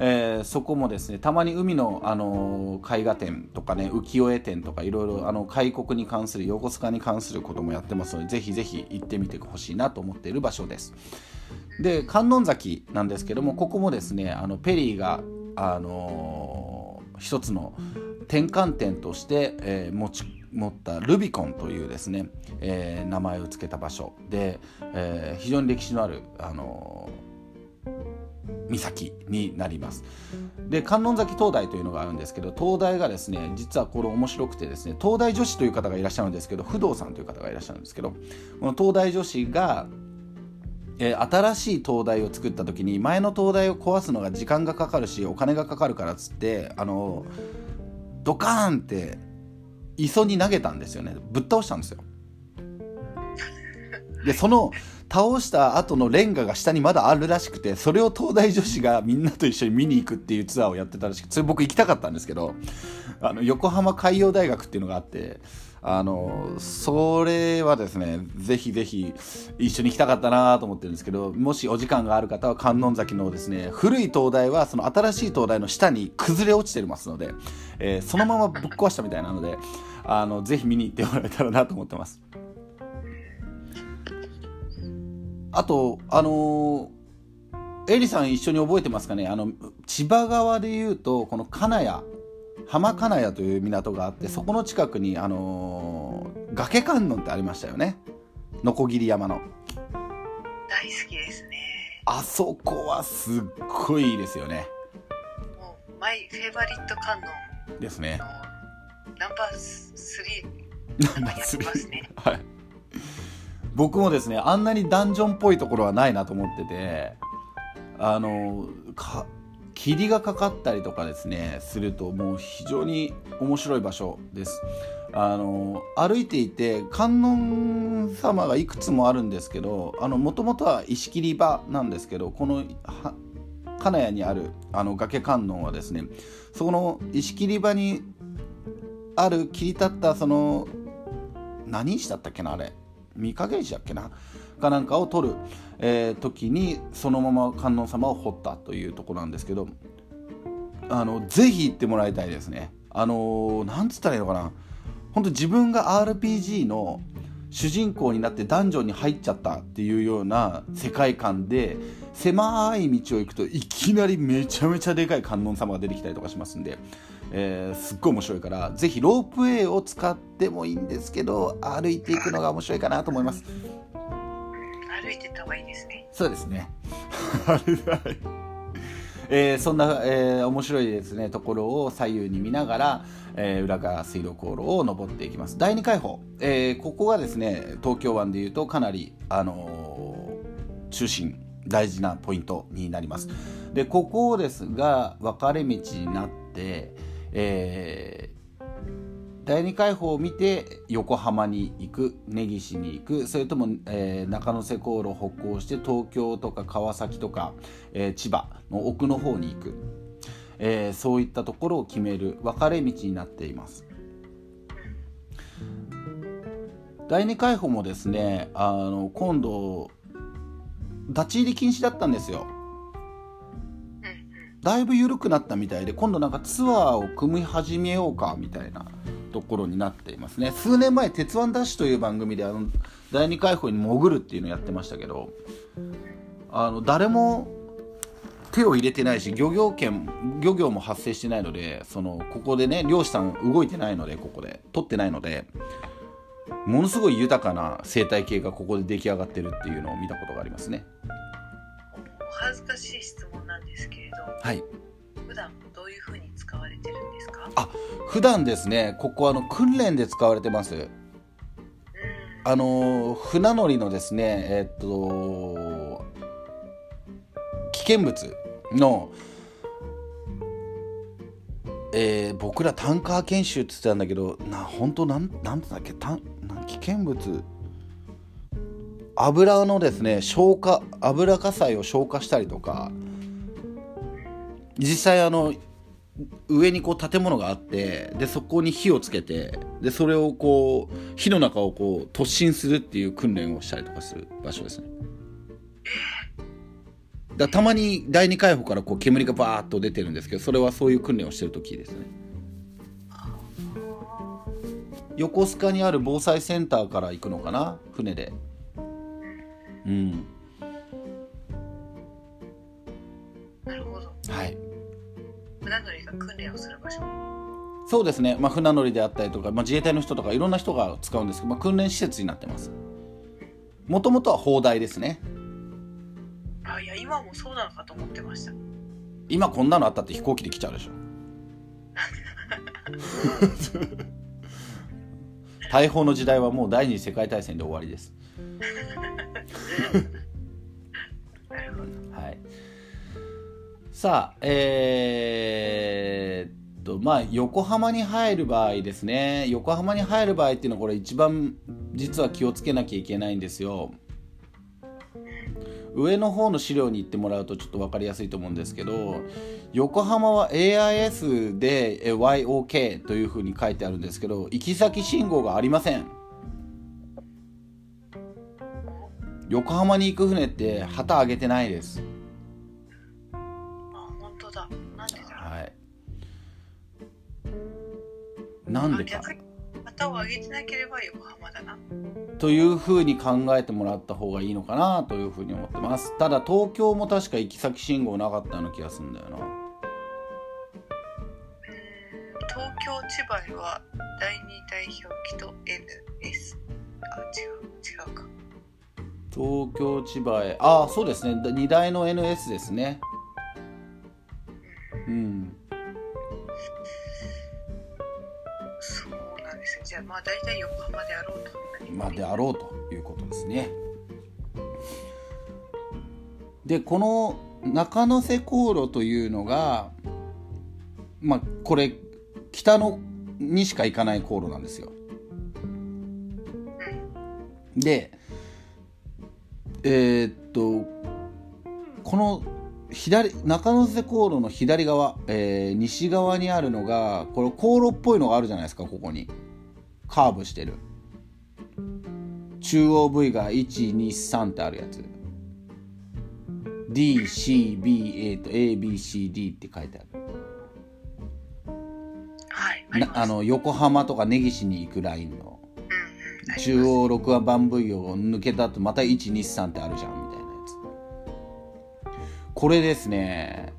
えー、そこもですねたまに海の、あのー、絵画展とかね浮世絵展とかいろいろ開国に関する横須賀に関することもやってますのでぜひぜひ行ってみてほしいなと思っている場所です。で観音崎なんですけどもここもですねあのペリーが、あのー、一つの転換点として、えー、持ち持ったルビコンというですね、えー、名前を付けた場所で、えー、非常に歴史のある、あのー岬になります。で観音崎灯台というのがあるんですけど灯台がですね実はこれ面白くてですね灯台女子という方がいらっしゃるんですけど不動さんという方がいらっしゃるんですけどこの灯台女子がえ、新しい灯台を作った時に前の灯台を壊すのが時間がかかるしお金がかかるからっつってあのドカーンって磯に投げたんですよね。ぶっ倒したんですよ。でその倒した後のレンガが下にまだあるらしくて、それを東大女子がみんなと一緒に見に行くっていうツアーをやってたらしくて、それ僕行きたかったんですけど、あの、横浜海洋大学っていうのがあって、あの、それはですね、ぜひぜひ一緒に行きたかったなと思ってるんですけど、もしお時間がある方は観音崎のですね、古い灯台はその新しい灯台の下に崩れ落ちてますので、えー、そのままぶっ壊したみたいなので、あの、ぜひ見に行ってもらえたらなと思ってます。あと、あのー、エリさん一緒に覚えてますかね？あの、千葉側でいうと、この金谷、浜金谷という港があって、そこの近くに、あのー、崖観音ってありましたよね？ノコギリ山の。大好きですね。あそこはすっごいいいですよね。もう、マイフェイバリット観音。ですね。ナンバー3。ナンバー3。ね、はい。僕もですねあんなにダンジョンっぽいところはないなと思っててあのか霧がかかったりとかですねするともう非常に面白い場所です。あの歩いていて観音様がいくつもあるんですけどもともとは石切り場なんですけどこの金谷にあるあの崖観音はですねそこの石切り場にある切り立ったその何石だったっけなあれ。御影石だっけな？かなんかを取る、えー、時にそのまま観音様を彫ったというとこなんですけどあのぜひ行ってもらいたいですね。あのなんつったらいいのかな？本当自分が RPG の主人公になってダンジョンに入っちゃったっていうような世界観で狭い道を行くといきなりめちゃめちゃでかい観音様が出てきたりとかしますんでえー、すっごい面白いからぜひロープウェイを使ってもいいんですけど歩いていくのが面白いかなと思います。歩いてた方がいいですね。そうですね。えー、そんな、えー、面白いですねところを左右に見ながら、えー、浦賀水路航路を登っていきます。第2海堡、えー、ここがですね東京湾でいうとかなり、あのー、中心大事なポイントになります。でここですが分かれ道になってえー、第二海堡を見て横浜に行く根岸に行くそれとも、えー、中野瀬航路を北行して東京とか川崎とか、えー、千葉の奥の方に行く、えー、そういったところを決める分かれ道になっています。第二海堡もですねあの今度立ち入り禁止だったんですよ。だいぶ緩くなったみたいで今度なんかツアーを組み始めようかみたいなところになっていますね数年前「鉄腕ダッシュ」という番組であの第二海堡に潜るっていうのをやってましたけどあの誰も手を入れてないし漁業権漁業も発生してないのでそのここでね漁師さん動いてないのでここで取ってないのでものすごい豊かな生態系がここで出来上がってるっていうのを見たことがありますね。恥ずかしい質問どはい。普段どういうふうに使われてるんですか？あ普段ですねここあの訓練で使われてます。うん。あの船乗りのですねえっと危険物のえー僕らタンカー研修って言ってたんだけどな本当なんなんだっけ？タンなん危険物。油のですね消火油火災を消火したりとか実際あの上にこう建物があってでそこに火をつけてでそれをこう火の中をこう突進するっていう訓練をしたりとかする場所ですね。だたまに第二海堡からこう煙がバーッと出てるんですけどそれはそういう訓練をしてる時ですね。横須賀にある防災センターから行くのかな？船で。うん。はい。船乗りが訓練をする場所。そうですね、まあ、船乗りであったりとか、まあ、自衛隊の人とかいろんな人が使うんですけど、まあ、訓練施設になってます。もともとは砲台ですね。あいや今もそうなのかと思ってました。今こんなのあったって飛行機で来ちゃうでしょ。[laughs] 大砲の時代はもう第二次世界大戦で終わりです [laughs] さあえーっとまあ横浜に入る場合ですね。横浜に入る場合っていうのはこれ一番実は気をつけなきゃいけないんですよ。上の方の資料に行ってもらうとちょっと分かりやすいと思うんですけど横浜は AIS で YOK というふうに書いてあるんですけど行き先信号がありません。横浜に行く船って旗上げてないです。なんでか。旗を上げてなければ横浜だな。というふうに考えてもらった方がいいのかなというふうに思ってます。ただ東京も確か行き先信号なかったような気がするんだよな。東京千葉では第二代表記と NS あ違う違うか。東京千葉へ。ああそうですね。2台の NS ですね。うんまあ大体横浜であろうと。まであろうということですね。でこの中野瀬航路というのがまあこれ北のにしか行かない航路なんですよ。でえーっとこの左中野瀬航路の左側、えー西側にあるのがこれ航路っぽいのがあるじゃないですかここに。カーブしてる。中央部位が123ってあるやつ。DCBA と ABCD って書いてある。はいあの横浜とか根岸に行くラインの。中央6番部位を抜けた後また123ってあるじゃんみたいなやつ。これですね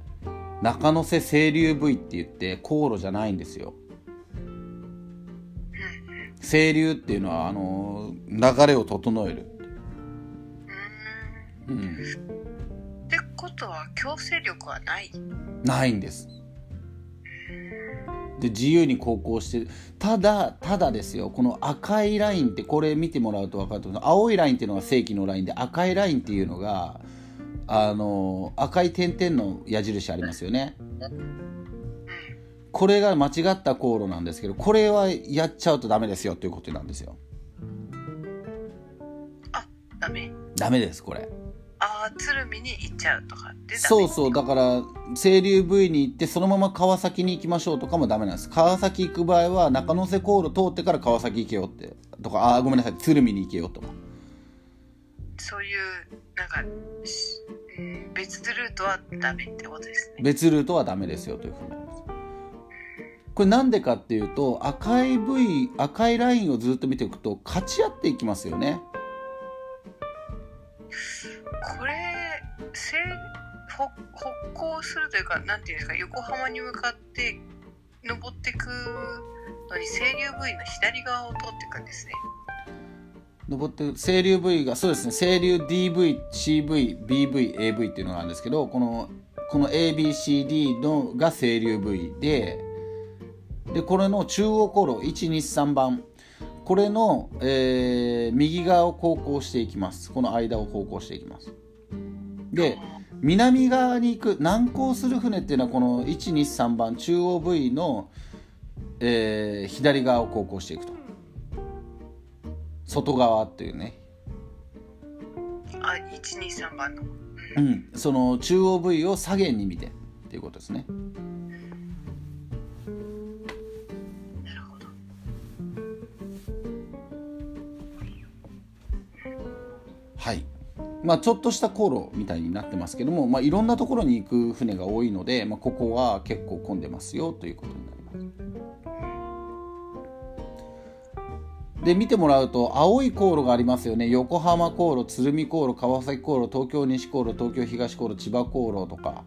中野瀬清流部位って言って航路じゃないんですよ清流っていうのはあの流れを整える、うーん。うん、ってことは強制力はない？ないんです。で自由に航行してるただただですよ。この赤いラインってこれ見てもらうと分かると思う。青いラインっていうのが正規のラインで赤いラインっていうのがあの赤い点々の矢印ありますよねこれが間違った航路なんですけどこれはやっちゃうとダメですよということなんですよ。ダメ。ダメですこれ。ああ鶴見に行っちゃうとかってそうそう。だから清流部位に行ってそのまま川崎に行きましょうとかもダメなんです。川崎行く場合は中野瀬航路通ってから川崎行けよってとか。あーごめんなさい鶴見に行けよとか。そういうなんか、別ルートはダメってことですね。別ルートはダメですよというふうにこれなんでかっていうと赤い部位赤いラインをずっと見ていくと勝ち合っていきますよね。これせほ歩行するというかなんていうんですか横浜に向かって登ってくのに清流部位の左側を通っていくんですね。登ってる清流 V がそうですね清流 DVCVBVAV っていうのがあるんですけどこのこの ABCD のが清流 V ででこれの中央航路123番これの、えー右側を航行していきます。この間を航行していきます。で南側に行く南行する船っていうのはこの123番中央 V の、えー左側を航行していくと。外側っていうね。あ123番の。うん、その中央部位を左舷に見てっていうことですね。はい。まあちょっとした航路みたいになってますけども、まあいろんなところに行く船が多いので、まあここは結構混んでますよということになります。で見てもらうと青い航路がありますよね。横浜航路鶴見航路川崎航路東京西航路東京東航路千葉航路とか。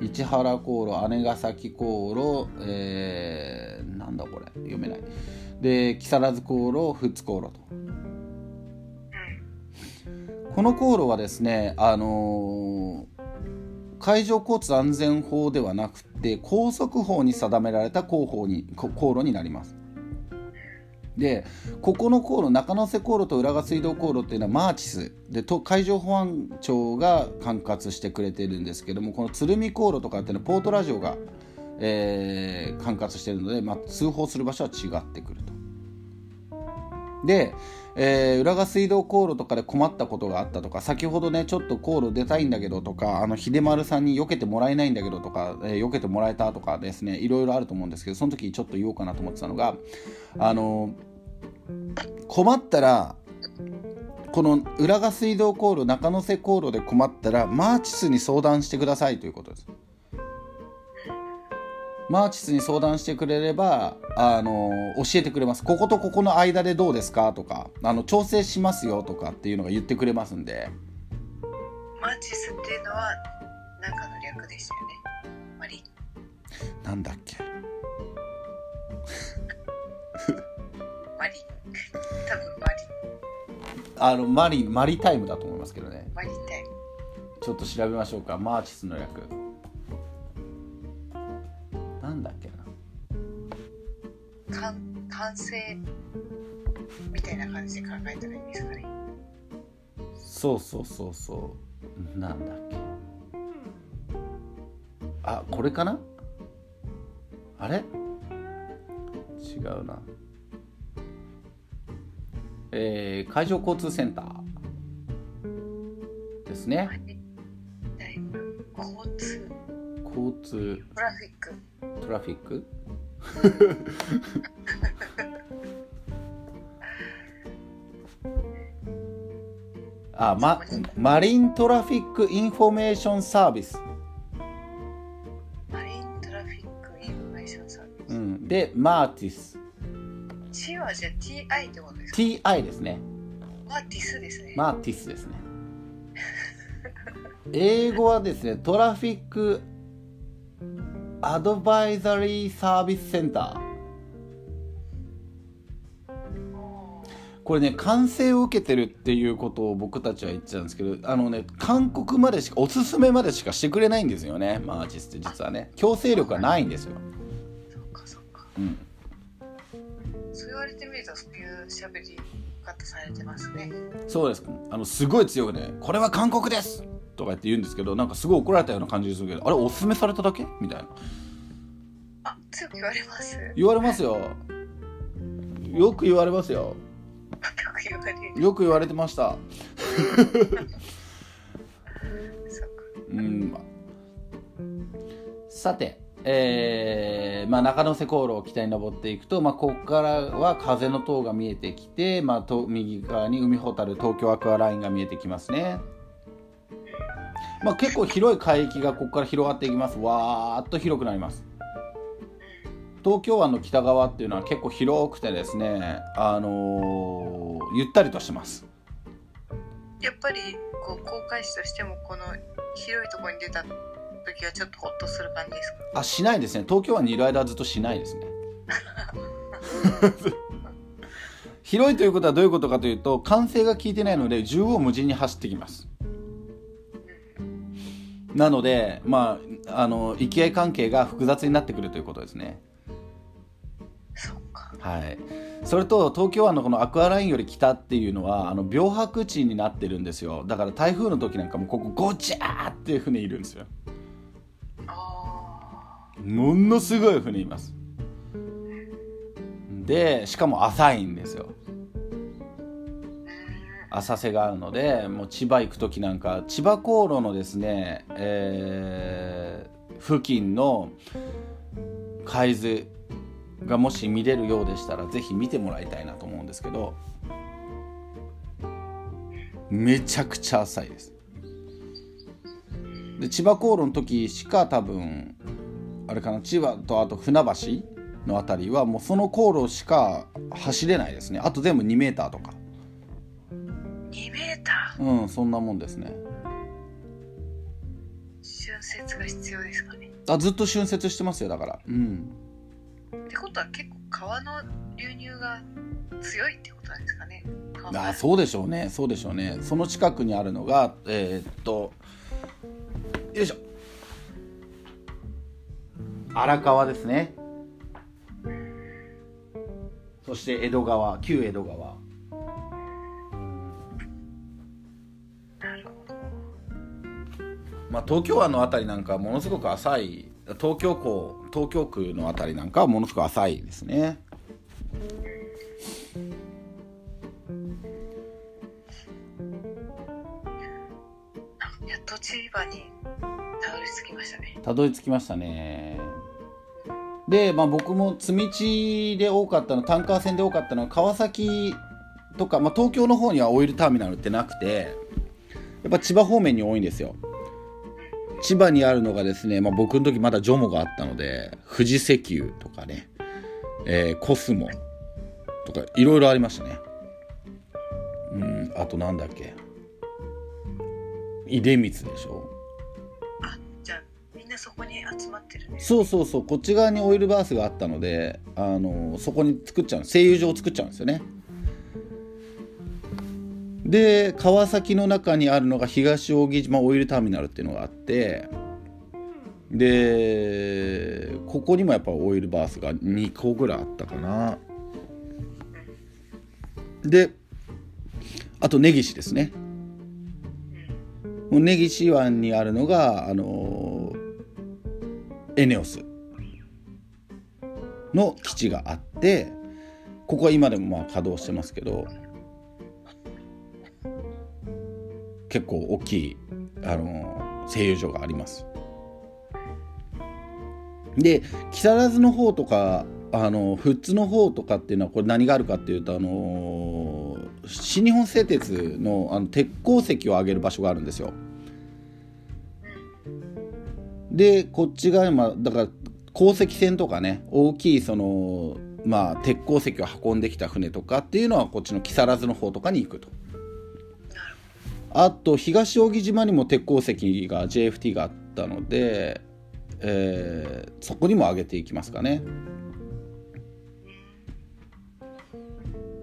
市原航路姉崎航路、えー、なんだこれ。読めない。で木更津航路富津航路と。この航路はですねあのー海上交通安全法ではなくて高速法に定められた航法に航路になりますでここの航路中野瀬航路と浦賀水道航路っていうのはマーチスで海上保安庁が管轄してくれてるんですけどもこの鶴見航路とかっていうのはポートラジオが、えー管轄してるので、まあ、通報する場所は違ってくると。で、えー浦賀水道航路とかで困ったことがあったとか先ほどねちょっと航路出たいんだけどとかあの秀丸さんに避けてもらえないんだけどとか、えー避けてもらえたとかですねいろいろあると思うんですけどその時ちょっと言おうかなと思ってたのがあの困ったらこの浦賀水道航路中野瀬航路で困ったらマーチスに相談してくださいということです。マーチスに相談してくれればあの教えてくれます。こことここの間でどうですか？とかあの調整しますよとかっていうのが言ってくれますんで。マーチスっていうのは何かの略でしたよね。マリなんだっけ？[laughs] マリ多分マリあのマリマリタイムだと思いますけどね。マリタイム。ちょっと調べましょうか。マーチスの略なんだっけな。完完成みたいな感じで考えたらいいんですかね。そうそうそうそう。なんだっけ。あこれかな？あれ？違うな。えー海上交通センター。ですね。マリタイム交通交通トラフィック。トラフィック？あ、ま、 Marine Traffic Information Service、Marine Traffic Information Service、うん、でマーティス。C はじゃあ TI ってことですか？TI ですね。マーティスですね、マーティスですね。英語はですね Traffic Advisory Service Centerこれね完成を受けてるっていうことを僕たちは言ってたんですけどあのね勧告までしかおすすめまでしかしてくれないんですよね。マーチスって実はね。強制力がないんですよ、そっかそっか。うん、そう言われてみるとそういう喋り方されてますね。そうです。あのすごい強くね「これは勧告です!」とか言って言うんですけどなんかすごい怒られたような感じするけどあれおすすめされただけ？みたいな。あ強く言われます。よ言われますよ。よく言われますよ。よく言われてました。うん。さて、えーまあ、中野瀬航路を北に登っていくと、まあ、ここからは風の塔が見えてきて、まあ、と右側に海ほたる東京アクアラインが見えてきますね、まあ、結構広い海域がここから広がっていきます。わーっと広くなります。東京湾の北側っていうのは結構広くてですね、あのーゆったりとしてます。やっぱりこう航海士としてもこの広いところに出た時はちょっとホッとする感じですか？あしないですね。東京湾にいる間はずっとしないですね。[laughs] [laughs] 広いということはどういうことかというと管制が効いてないので縦横無尽に走ってきますなのでまああの行き合い関係が複雑になってくるということですね。はい。それと東京湾のこのアクアラインより北っていうのはあの病白地になってるんですよ。だから台風の時なんかもここゴチャーっていう船いるんですよ。あものすごい船います。でしかも浅いんですよ浅瀬があるのでもう千葉行く時なんか千葉航路のですね、えー付近の海図がもし見れるようでしたらぜひ見てもらいたいなと思うんですけどめちゃくちゃ浅いです。で千葉航路の時しか多分あれかな千葉とあと船橋の辺りはもうその航路しか走れないですね。あと全部2メーターとか。2メータうんそんなもんですね。ー春節が必要ですかね。あずっと春節してますよだから。うん。ってことは結構川の流入が強いってことなんですかね。川あそうでしょうね。そうでしょうね。その近くにあるのがえーっとよいしょ。荒川ですね。そして江戸川旧江戸川まあ、東京湾の辺りなんかはものすごく浅い東京港東京区の辺りなんかはものすごく浅いですね。あやっと千葉にたどり着きましたね。たどり着きましたね。で、まあ、僕も積み地で多かったのタンカー船で多かったのは川崎とか、まあ、東京の方にはオイルターミナルってなくてやっぱ千葉方面に多いんですよ千葉にあるのがですね、まあ、僕の時まだジョモがあったので富士石油とかね、えーコスモとかいろいろありましたね。うんあとなんだっけ。出光でしょ。あじゃあみんなそこに集まってるんですそうそうそうこっち側にオイルバースがあったのであのそこに作っちゃう製油所を作っちゃうんですよねで川崎の中にあるのが東扇島オイルターミナルっていうのがあってでここにもやっぱオイルバースが2個ぐらいあったかな。であと根岸ですね。根岸湾にあるのがあのエネオスの基地があってここは今でもまあ稼働してますけど結構大きいあの製油所があります。で木更津の方とかあの富津の方とかっていうのはこれ何があるかっていうとあの新日本製鉄のあの鉄鉱石を上げる場所があるんですよ。でこっちが今だから鉱石船とかね大きいそのまあ鉄鉱石を運んできた船とかっていうのはこっちの木更津の方とかに行くと。あと東扇島にも鉄鉱石が JFT があったので、えーそこにも上げていきますかね。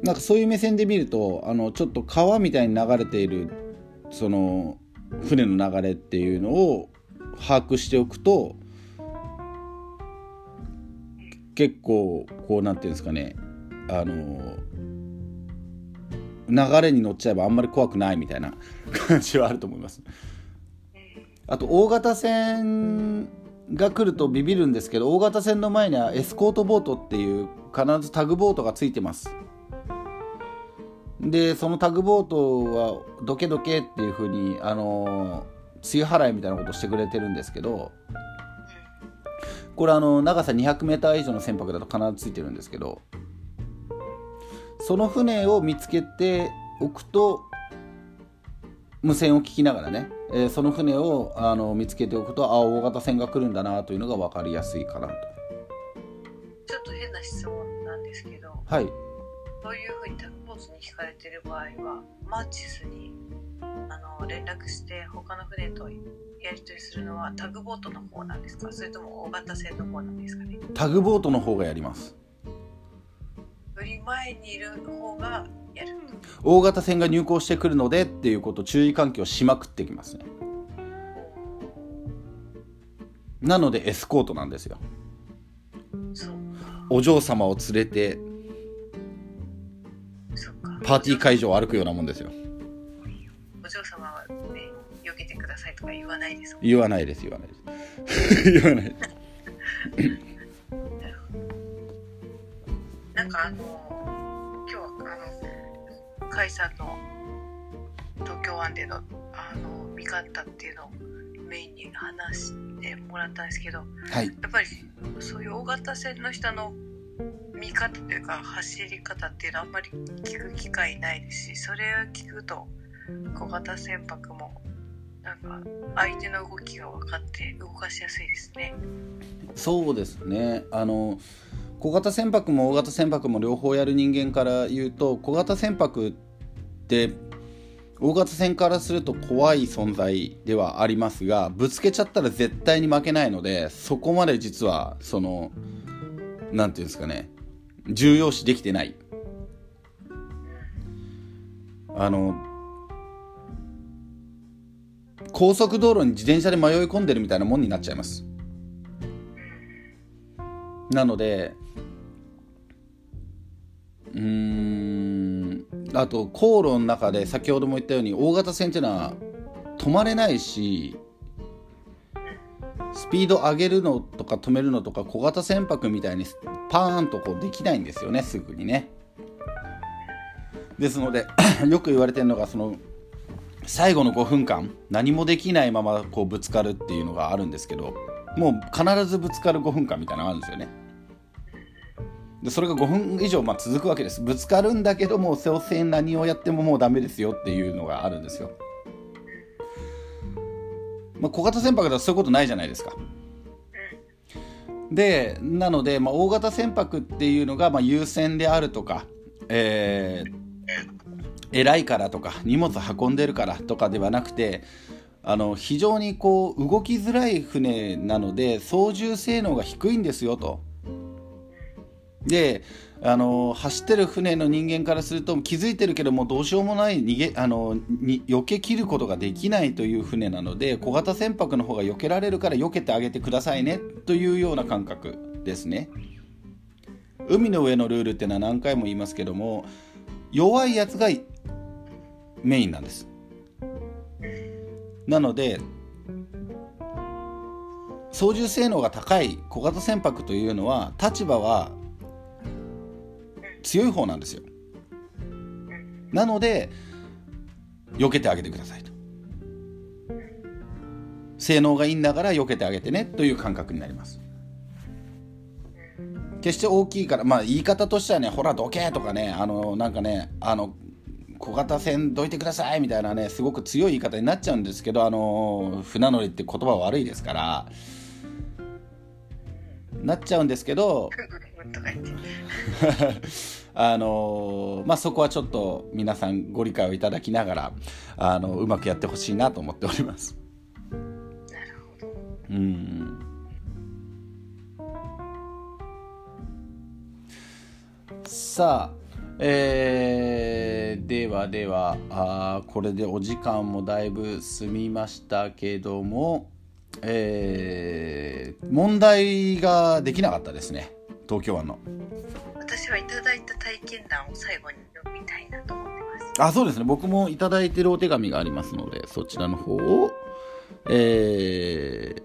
なんかそういう目線で見るとあのちょっと川みたいに流れているその船の流れっていうのを把握しておくと結構こうなんていうんですかね。あの流れに乗っちゃえばあんまり怖くないみたいな。感じはあると思います。あと大型船が来るとビビるんですけど大型船の前にはエスコートボートっていう必ずタグボートがついてます。でそのタグボートはどけどけっていう風にあの梅雨払いみたいなことしてくれてるんですけどこれあの長さ 200m 以上の船舶だと必ずついてるんですけどその船を見つけておくと無線を聞きながらね、えーその船をあの見つけておくとあ大型船が来るんだなというのが分かりやすいかなと。ちょっと変な質問なんですけどはい。そういうふうにタグボートに引かれてる場合はマーチスにあの連絡して他の船とやり取りするのはタグボートの方なんですか？それとも大型船の方なんですかね？タグボートの方がやります。えり前にいる方がやる。大型船が入港してくるのでっていうこと注意喚起をしまくってきますね。なのでエスコートなんですよ。お嬢様を連れてパーティー会場を歩くようなもんですよ。お嬢様はね避けてくださいとか言わないです言わないです言わないです。言わないです。[laughs] [laughs] なんかあの甲斐さんの東京湾でのあの見方っていうのをメインに話してもらったんですけどはいやっぱりそういう大型船の人の見方というか走り方っていうのはあんまり聞く機会ないですしそれを聞くと小型船舶もなんか相手の動きが分かって動かしやすいですね。そうですねあの小型船舶も大型船舶も両方やる人間から言うと小型船舶って大型船からすると怖い存在ではありますがぶつけちゃったら絶対に負けないのでそこまで実はそのなんていうんですかね重要視できてない。あの高速道路に自転車で迷い込んでるみたいなもんになっちゃいます。なのでうんあと航路の中で先ほども言ったように大型船っていうのは止まれないしスピード上げるのとか止めるのとか小型船舶みたいにパーンとこうできないんですよねすぐにね。ですので [clears throat] よく言われてるのがその最後の5分間何もできないままこうぶつかるっていうのがあるんですけどもう必ずぶつかる5分間みたいなのがあるんですよね。でそれが5分以上まあ続くわけですぶつかるんだけども所詮何をやってももうダメですよっていうのがあるんですよ。まあ、小型船舶だとそういうことないじゃないですか。でなので、まあ、大型船舶っていうのが、まあ、優先であるとか、えー偉いからとか荷物運んでるからとかではなくてあの非常にこう動きづらい船なので操縦性能が低いんですよと。であの走ってる船の人間からすると気づいてるけどもどうしようもない逃げあのに避け切ることができないという船なので小型船舶の方が避けられるから避けてあげてくださいねというような感覚ですね。海の上のルールっていうのは何回も言いますけども弱いやつがメインなんです。なので操縦性能が高い小型船舶というのは立場は強い方なんですよ。なので避けてあげてくださいと。性能がいいんだから避けてあげてねという感覚になります。決して大きいからまあ言い方としてはねほらどけとかねあのなんかねあの小型船どいてくださいみたいなねすごく強い言い方になっちゃうんですけどあの船乗りって言葉悪いですからなっちゃうんですけどとか言って。[laughs] あのまあそこはちょっと皆さんご理解をいただきながらあのうまくやってほしいなと思っております。なるほど。うん。さあえーではではあーこれでお時間もだいぶ済みましたけども、えー問題ができなかったですね東京湾の。私はいただいた体験談を最後に読みたいなと思ってます。あそうですね。僕もいただいてるお手紙がありますのでそちらの方をえー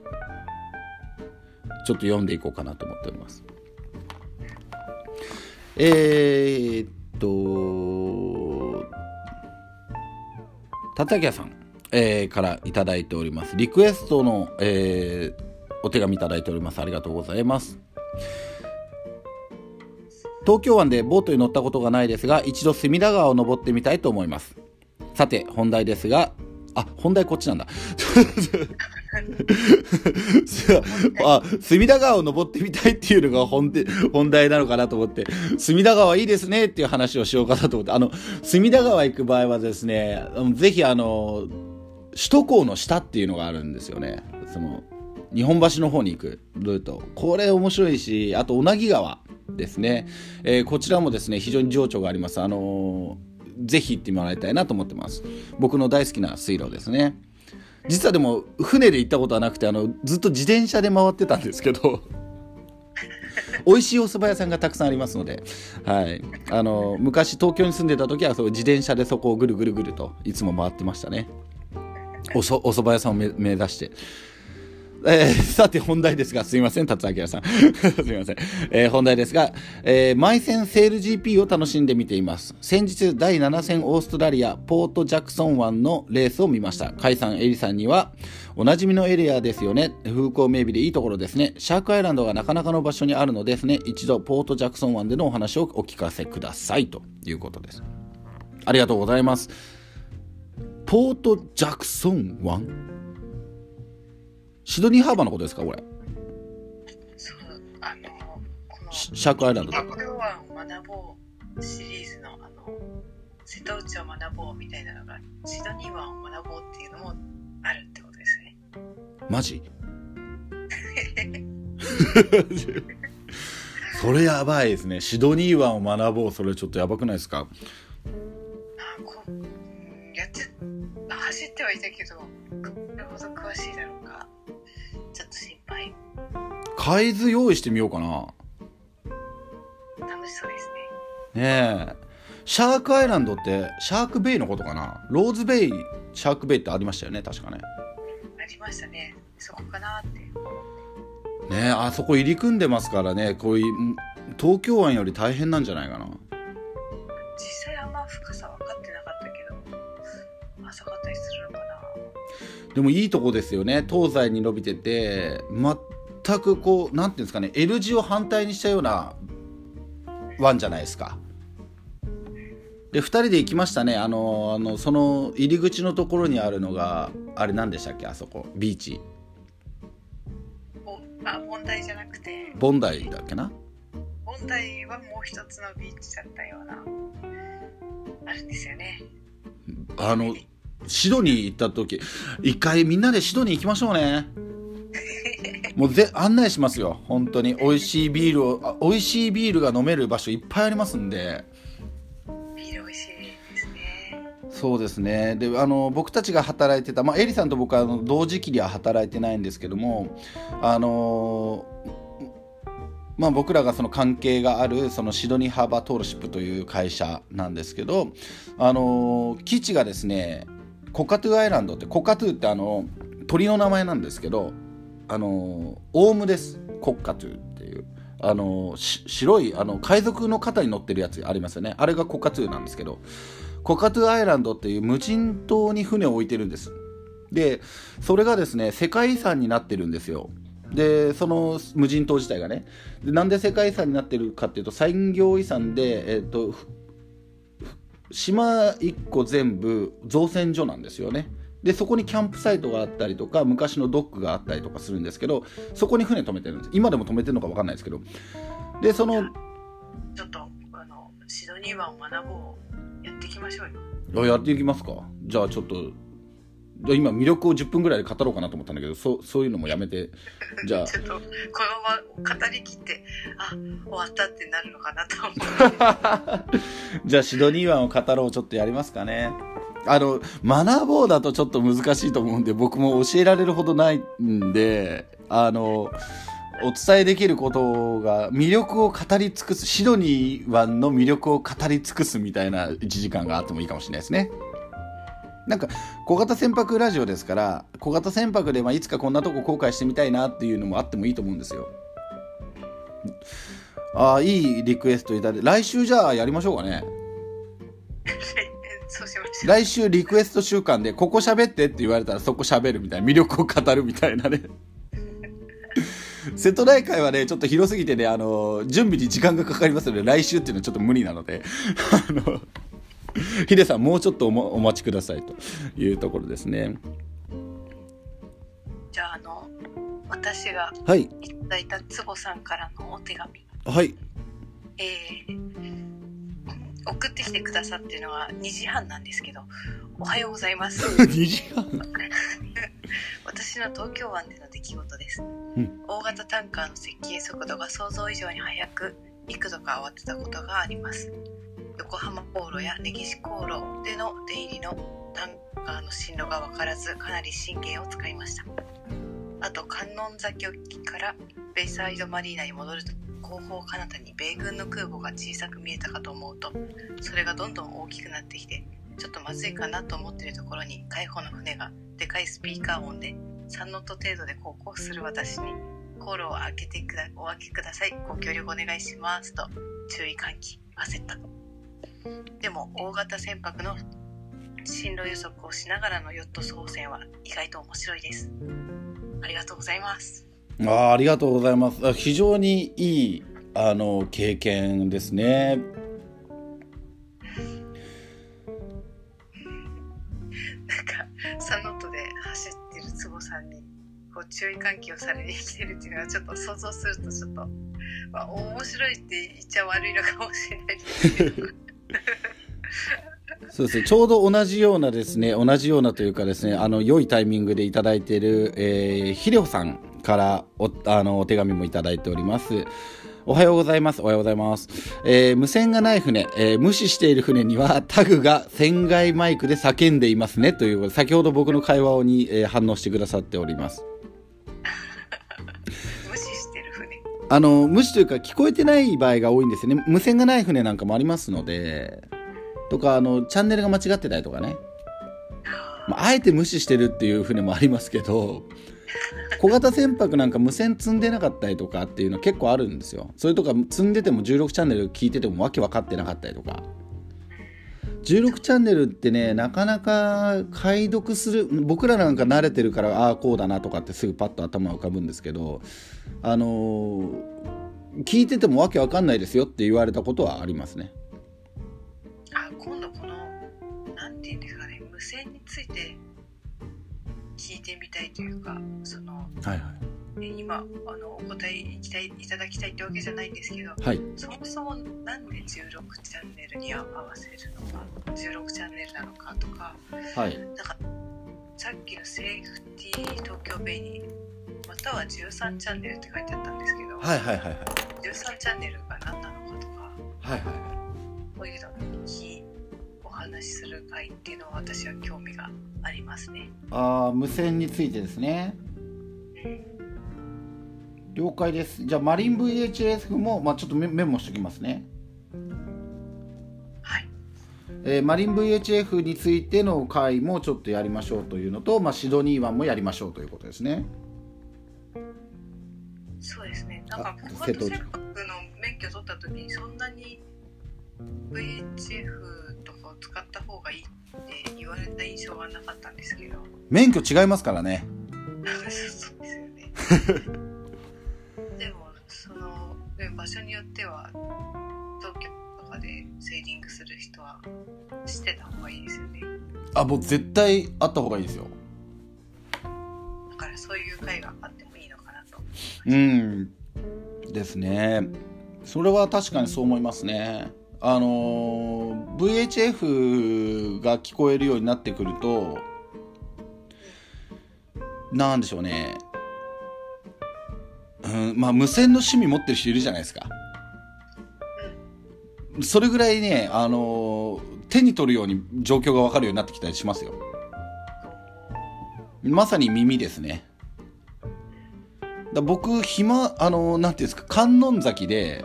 ちょっと読んでいこうかなと思っております。えー、っと叩屋さん、えーからいただいております。リクエストの、えーお手紙いただいております。ありがとうございます東京湾でボートに乗ったことがないですが一度隅田川を登ってみたいと思います。さて本題ですがあ本題こっちなんだ。[laughs] あ隅田川を登ってみたいっていうのが本で本題なのかなと思って隅田川いいですねっていう話をしようかなと思ってあの隅田川行く場合はですねぜひあの首都高の下っていうのがあるんですよね。その日本橋の方に行くルート。これ面白いしあと小名木川ですね、えー、こちらもですね非常に情緒があります。あのー、ぜひ行ってもらいたいなと思ってます。僕の大好きな水路ですね。実はでも船で行ったことはなくてあのずっと自転車で回ってたんですけど [laughs] 美味しいお蕎麦屋さんがたくさんありますので、はい、あの昔東京に住んでた時はそう自転車でそこをぐるぐるぐるといつも回ってましたね。おそお蕎麦屋さんを目指して。えー、さて本題ですが、すいません、達明さん。[laughs] すいません。えー、本題ですが、えー、マイセール GP を楽しんで見ています。先日、第7戦オーストラリア、ポートジャクソン湾のレースを見ました。カイさん、エリさんには、おなじみのエリアですよね。風光明媚でいいところですね。シャークアイランドがなかなかの場所にあるのですね。一度、ポートジャクソン湾でのお話をお聞かせください。ということです。ありがとうございます。ポートジャクソン湾？シドニーハーバーのことですかこれ？そうあのこのシャークアイランドとか学学ぼうシリーズのあの瀬戸内を学ぼうみたいなのがシドニー湾を学ぼうっていうのもあるってことですね。マジ？[laughs] それやばいですね。シドニー湾を学ぼうそれちょっとやばくないですか？あこやって走ってはいたけどどれほど詳しいだろうかちょっと心配。海図用意してみようかな。楽しそうですね。ねえ。シャークアイランドってシャークベイのことかな？ローズベイシャークベイってありましたよね？確かね。ありましたね。そこかなって。ねえあそこ入り組んでますからね。こういう東京湾より大変なんじゃないかなでもいいとこですよね。東西に伸びてて全くこう何ていうんですかね L 字を反対にしたような湾じゃないですか。で2人で行きましたね。あのあのその入り口のところにあるのがあれ何でしたっけあそこビーチ。あ問題じゃなくて。ボンダイだっけな？ボンダイはもう一つのビーチだったようなあるんですよね。あのシドニー行った時一回みんなでシドニー行きましょうね。もうぜ案内しますよ。本当に。美味しいビールを美味しいビールが飲める場所いっぱいありますんで。ビール美味しいですね。そうですね。であの僕たちが働いてた、まあ、エリさんと僕はあの同時期には働いてないんですけどもあのまあ、僕らがその関係があるそのシドニーハーバートールシップという会社なんですけど、あの基地がですねコカトゥアイランドってコカトゥってあの鳥の名前なんですけどあのオウムです。コッカトゥっていう。あの白いあの海賊の肩に乗ってるやつありますよね。あれがコカトゥなんですけど。コカトゥアイランドっていう無人島に船を置いてるんです。でそれがですね世界遺産になってるんですよ。でその無人島自体がね。でなんで世界遺産になってるかっていうと産業遺産で、えーと島1個全部造船所なんですよね。でそこにキャンプサイトがあったりとか昔のドックがあったりとかするんですけどそこに船止めてるんです。今でも止めてるのか分かんないですけど。でそのちょっとあのシドニー湾を学ぼう。やっていきましょうよ。やっていきますか。じゃあちょっと今魅力を10分ぐらいで語ろうかなと思ったんだけどそそういうのもやめてじゃあ。[laughs] ちょっとこのまま語りきってあ終わったってなるのかなと思う。[laughs] じゃあシドニー湾を語ろうちょっとやりますかね。あの学ぼうだとちょっと難しいと思うんで僕も教えられるほどないんであのお伝えできることが魅力を語り尽くすシドニー湾の魅力を語り尽くすみたいな1時間があってもいいかもしれないですね。なんか小型船舶ラジオですから小型船舶でまあいつかこんなとこ後悔してみたいなっていうのもあってもいいと思うんですよ。ああいいリクエストいただいて来週じゃあやりましょうかね。[laughs] 来週リクエスト週間でここ喋ってって言われたらそこ喋るみたいな魅力を語るみたいなね [laughs] 瀬戸内海はねちょっと広すぎてねあの準備に時間がかかりますので来週っていうのはちょっと無理なのであの [laughs] ヒデさんもうちょっとお待ちくださいというところですね。じゃああの私がはい。いただいた坪さんからのお手紙。はい。えー、送ってきてくださってるのは2時半なんですけどおはようございます。[laughs] 2時半？[laughs] 私年の東京湾での出来事です、ん。大型タンカーの接近速度が想像以上に速く幾度か慌てたことがあります横浜航路や根岸航路での出入りのタンカーの進路が分からずかなり神経を使いました。あと観音崎沖からベイサイドマリーナに戻ると後方彼方に米軍の空母が小さく見えたかと思うとそれがどんどん大きくなってきてちょっとまずいかなと思ってるところに海保の船がでかいスピーカー音で3ノット程度で航行する私に航路を開けてくだお開けください。ご協力お願いしますと注意喚起焦ったでも大型船舶の進路予測をしながらのヨット操船は意外と面白いです。ありがとうございます。あーありがとうございます。あ非常にいいあの経験ですね。なんか3ノットで走ってる坪さんにこう注意喚起をされに来てるっていうのはちょっと想像するとちょっと、まあ、面白いって言っちゃ悪いのかもしれないですけど [laughs] そうですねちょうど同じようなですね同じようなというかですねあの良いタイミングでいただいている、えー、ひろさんからおあのお手紙もいただいておりますおはようございます。おはようございます。えー無線がない船、えー無視している船にはタグが船外マイクで叫んでいますねということで、先ほど僕の会話に、えー反応してくださっております。あの、無視というか聞こえてない場合が多いんですよね。無線がない船なんかもありますので、とか、あの、チャンネルが間違ってたりとかね。まあ、えて無視してるっていう船もありますけど、小型船舶なんか無線積んでなかったりとかっていうの結構あるんですよ。それとか積んでても16チャンネル聞いてても訳分かってなかったりとか。16チャンネルってね、なかなか解読する、僕らなんか慣れてるから、ああ、こうだなとかってすぐパッと頭浮かぶんですけど、あのー聞いててもわけわかんないですよって言われたことはありますね。あ今度このなんていうんですかね無線について聞いてみたいというかそのはいはい。え今あのお答えいきたいいただきたいってわけじゃないんですけどはい。そもそもなんで16チャンネルに合わせるのか16チャンネルなのかとかはい。なんかさっきのセーフティー東京ベイにまたは13チャンネルって書いてあったんですけど、はいはいはいはい。13チャンネルが何なのかとかはいはいこういうのを聞きお話しする会っていうのは私は興味がありますね。ああ、無線についてですね。了解です。じゃあ、マリン VHF も、まあ、ちょっとメメモしておきますね。はい。えーマリン VHF についての回もちょっとやりましょうというのと、まあ、シドニー湾もやりましょうということですね。そうですね。なんかあ小型瀬戸内船舶の免許取った時にそんなに VHF とかを使った方がいいって言われた印象はなかったんですけど、免許違いますからね。[laughs] そうですよね。[laughs] 場所によっては東京とかでセーリングする人はしてた方がいいですよね。あ、もう絶対あった方がいいですよ。だからそういう会があってもいいのかなと。うんですねそれは確かにそう思いますねあの VHF が聞こえるようになってくるとなんでしょうねうんまあ無線の趣味持ってる人いるじゃないですか。それぐらいねあの手に取るように状況が分かるようになってきたりしますよ。まさに耳ですね。だ僕暇あのなんていうんですか観音崎で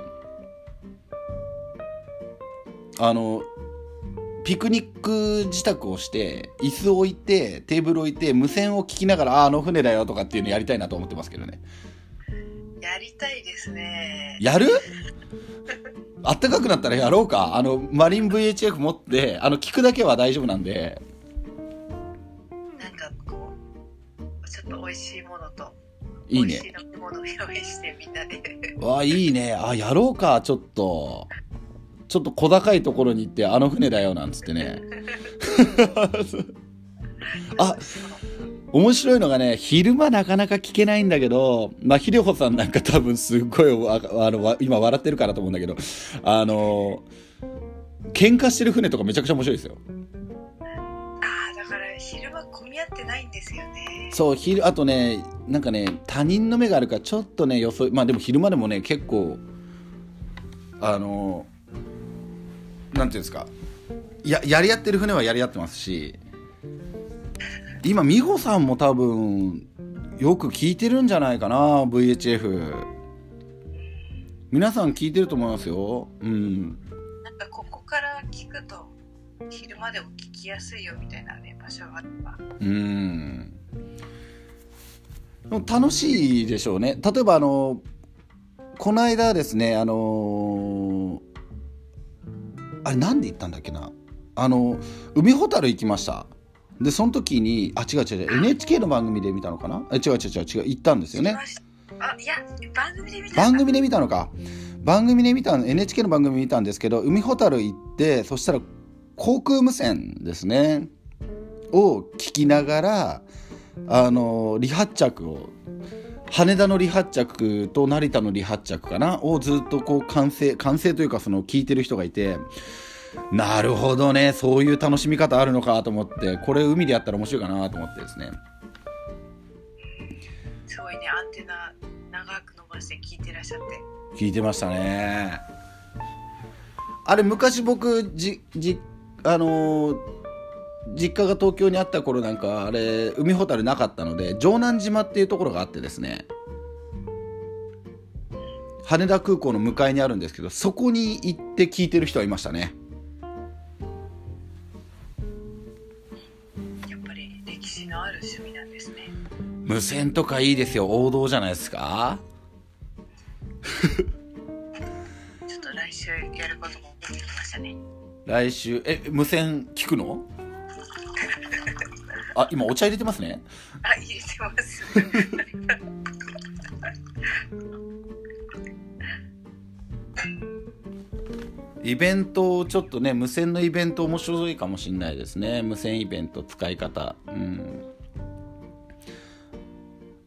あのピクニック自宅をして椅子を置いてテーブル置いて無線を聞きながらああの船だよとかっていうのやりたいなと思ってますけどね。やりたいですね。やる？[laughs] あったかくなったらやろうか。あのマリン VHF 持ってあの聞くだけは大丈夫なんで。なんかこう、ちょっと美味しいものと、いいね。美味しい飲み物を用意してみんなで。わあいいね。あやろうかちょっと。ちょっと小高いところに行ってあの船だよなんつってね。[laughs] あ面白いのがね昼間なかなか聞けないんだけどまあひりほさんなんか多分すっごいわあのわ今笑ってるからと思うんだけどあの喧嘩してる船とかめちゃくちゃ面白いですよ。ああ、だから昼間混み合ってないんですよね。そう昼あとねなんかね他人の目があるからちょっとねよそまあでも昼間でもね結構あのなんていうんですか。ややり合ってる船はやり合ってますし今美穂さんも多分よく聞いてるんじゃないかな VHF 皆さん聞いてると思いますよ。うん。なんかここから聞くと昼間でも聞きやすいよみたいなね場所があれば。うん。楽しいでしょうね。例えばあのこの間ですねあのあれなんで行ったんだっけな。あの海ほたる行きましたでその時にあ違う違う違う NHK の番組で見たのかな？え違う違う違う違う行ったんですよね。あいや番組で見た番組で見たのか。番組で見た NHK の番組見たんですけど海ほたる行ってそしたら航空無線ですね。を聞きながらあの離発着を羽田の離発着と成田の離発着かな？をずっとこう完成完成というかその聞いてる人がいてなるほどね。そういう楽しみ方あるのかと思って。これ海でやったら面白いかなと思ってですね。すごいね。アンテナ長く伸ばして聞いてらっしゃって。聞いてましたね。あれ昔僕じじあのー実家が東京にあった頃なんかあれ海ほたるなかったので城南島っていうところがあってですね。羽田空港の向かいにあるんですけどそこに行って聞いてる人はいましたね無線とかいいですよ。王道じゃないですか？[laughs] ちょっと来週やることも出てきましたね。来週？え無線聞くの？[laughs] あ今お茶入れてますね。あ入れてます。[laughs] イベントちょっとね無線のイベント面白いかもしれないですね。無線イベント使い方。うん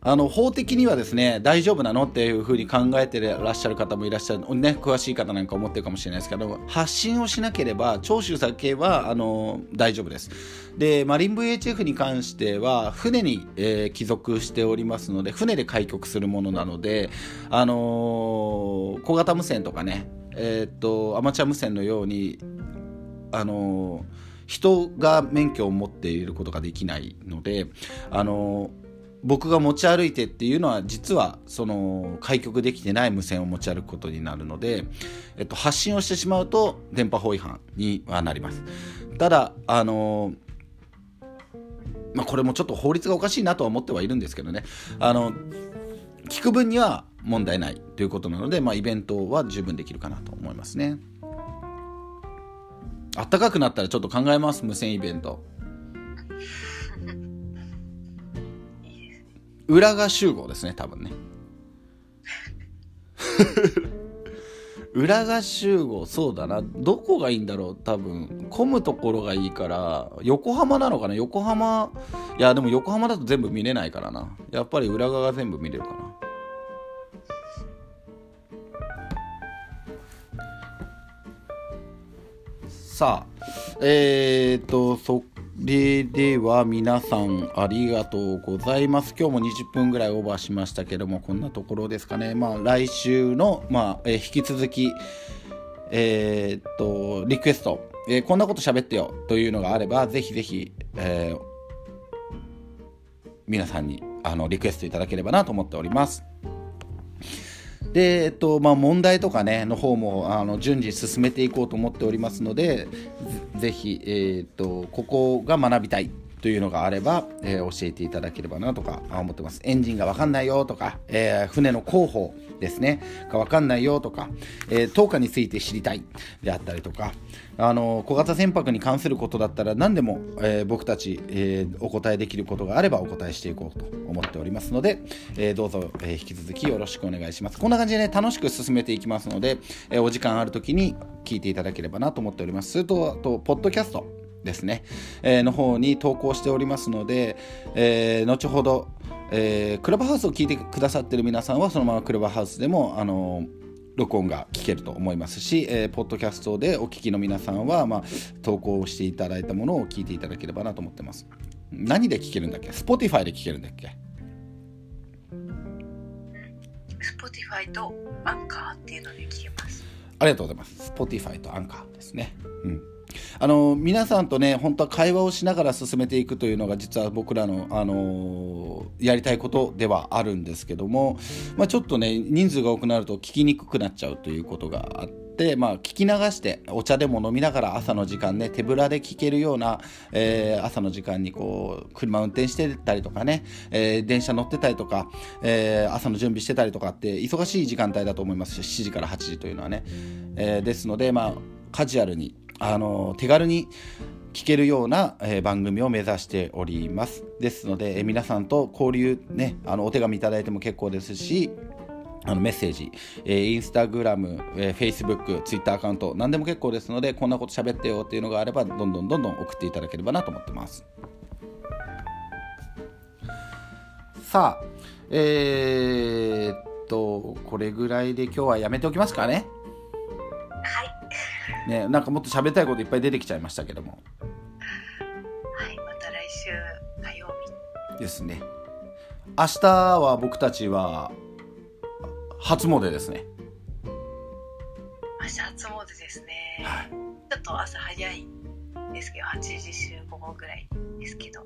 あの法的にはですね大丈夫なのっていうふうに考えてらっしゃる方もいらっしゃる。ね詳しい方なんか思ってるかもしれないですけど発信をしなければ聴取先はあの大丈夫です。でマリン VHF に関しては船に、えー帰属しておりますので船で開局するものなのであのー小型無線とかねえーっとアマチュア無線のようにあの人が免許を持っていることができないのであの僕が持ち歩いてっていうのは実はその開局できてない無線を持ち歩くことになるので、えっと、発信をしてしまうと電波法違反にはなります。ただあのまあ、これもちょっと法律がおかしいなとは思ってはいるんですけどね。あの聞く分には問題ないということなので、まあ、イベントは十分できるかなと思いますね。あったかくなったらちょっと考えます無線イベント。浦賀集合ですね多分ね。[laughs] 浦賀集合そうだな。どこがいいんだろう多分。混むところがいいから横浜なのかな？横浜いやでも横浜だと全部見れないからな。やっぱり浦賀が全部見れるかな。さあえー、とそれでは皆さんありがとうございます。今日も20分ぐらいオーバーしましたけどもこんなところですかね。まあ来週の、まあえ引き続きえーっとリクエスト、えーこんなこと喋ってよというのがあればぜひぜひ、え皆さんにあのリクエストいただければなと思っております。で、えっとまあ、問題とかねの方もあの順次進めていこうと思っておりますのでぜぜひ、えーっとここが学びたいというのがあれば、えー教えていただければなとか思ってます。エンジンがわかんないよとか、えー船の広報ですねがわかんないよとか、えー、10日について知りたいであったりとかあの小型船舶に関することだったら何でも、えー僕たち、えーお答えできることがあればお答えしていこうと思っておりますので、えーどうぞ、え引き続きよろしくお願いします。こんな感じでね楽しく進めていきますので、えお時間ある時に聞いていただければなと思っております。それとあとポッドキャストですね、えの方に投稿しておりますので、え後ほど、えークラブハウスを聞いてくださってる皆さんはそのままクラブハウスでもあの録音が聞けると思いますし、えーポッドキャストでお聞きの皆さんは、まあ、投稿していただいたものを聞いていただければなと思ってます。何で聞けるんだっけ ?Spotify で聞けるんだっけ？Spotify とアンカーっていうので聞けます。ありがとうございます。Spotify とアンカーですね。うんあの皆さんとね本当は会話をしながら進めていくというのが実は僕らの、あのやりたいことではあるんですけども、まあ、ちょっとね人数が多くなると聞きにくくなっちゃうということがあって。まあ、聞き流してお茶でも飲みながら朝の時間ね手ぶらで聞けるような、えー、朝の時間にこう車運転してたりとかね、えー、電車乗ってたりとか、えー、朝の準備してたりとかって忙しい時間帯だと思いますし7時から8時というのはね、えですのでまあカジュアルにあの手軽に聞けるような、えー、番組を目指しておりますですので、えー、皆さんと交流ねあのお手紙いただいても結構ですしあのメッセージ、えー、インスタグラム、えー、フェイスブック、ツイッターアカウント、何でも結構ですので、こんなこと喋ってよっていうのがあれば、どんどんどんどん送っていただければなと思ってます。さあ、えー、っと、これぐらいで今日はやめておきますかね。はいね、なんかもっと喋りたいこといっぱい出てきちゃいましたけども。はい、また来週火曜日。ですね。明日は僕たちは初詣ですね。明日初詣ですね。はい、ちょっと朝早いですけど、8時集合ぐらいですけど。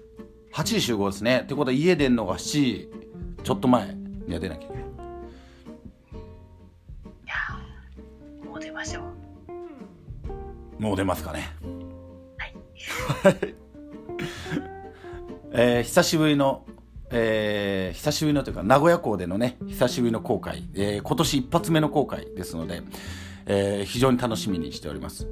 8時集合ですね。ってことは家出るのが7時ちょっと前には出なきゃいけない。いやもう出ましょう。もう出ますかね。はい。[laughs] えー、久しぶりの、えー、久しぶりのというか、名古屋港でのね、久しぶりの航海、えー、今年一発目の航海ですので、えー、非常に楽しみにしております。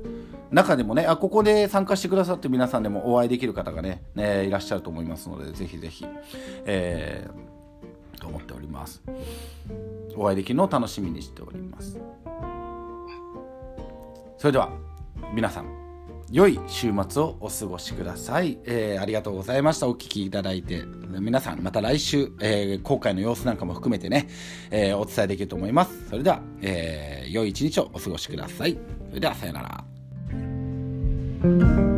中でもね、あ、ここで参加してくださって皆さんでもお会いできる方がね、ねいらっしゃると思いますので、ぜひぜひ、えー、と思っております。お会いできるのを楽しみにしております。それでは、皆さん良い週末をお過ごしください、えー、ありがとうございました。お聞きいただいて。皆さんまた来週、えー、公開の様子なんかも含めてね、えー、お伝えできると思います。それでは、えー、良い一日をお過ごしください。それではさようなら。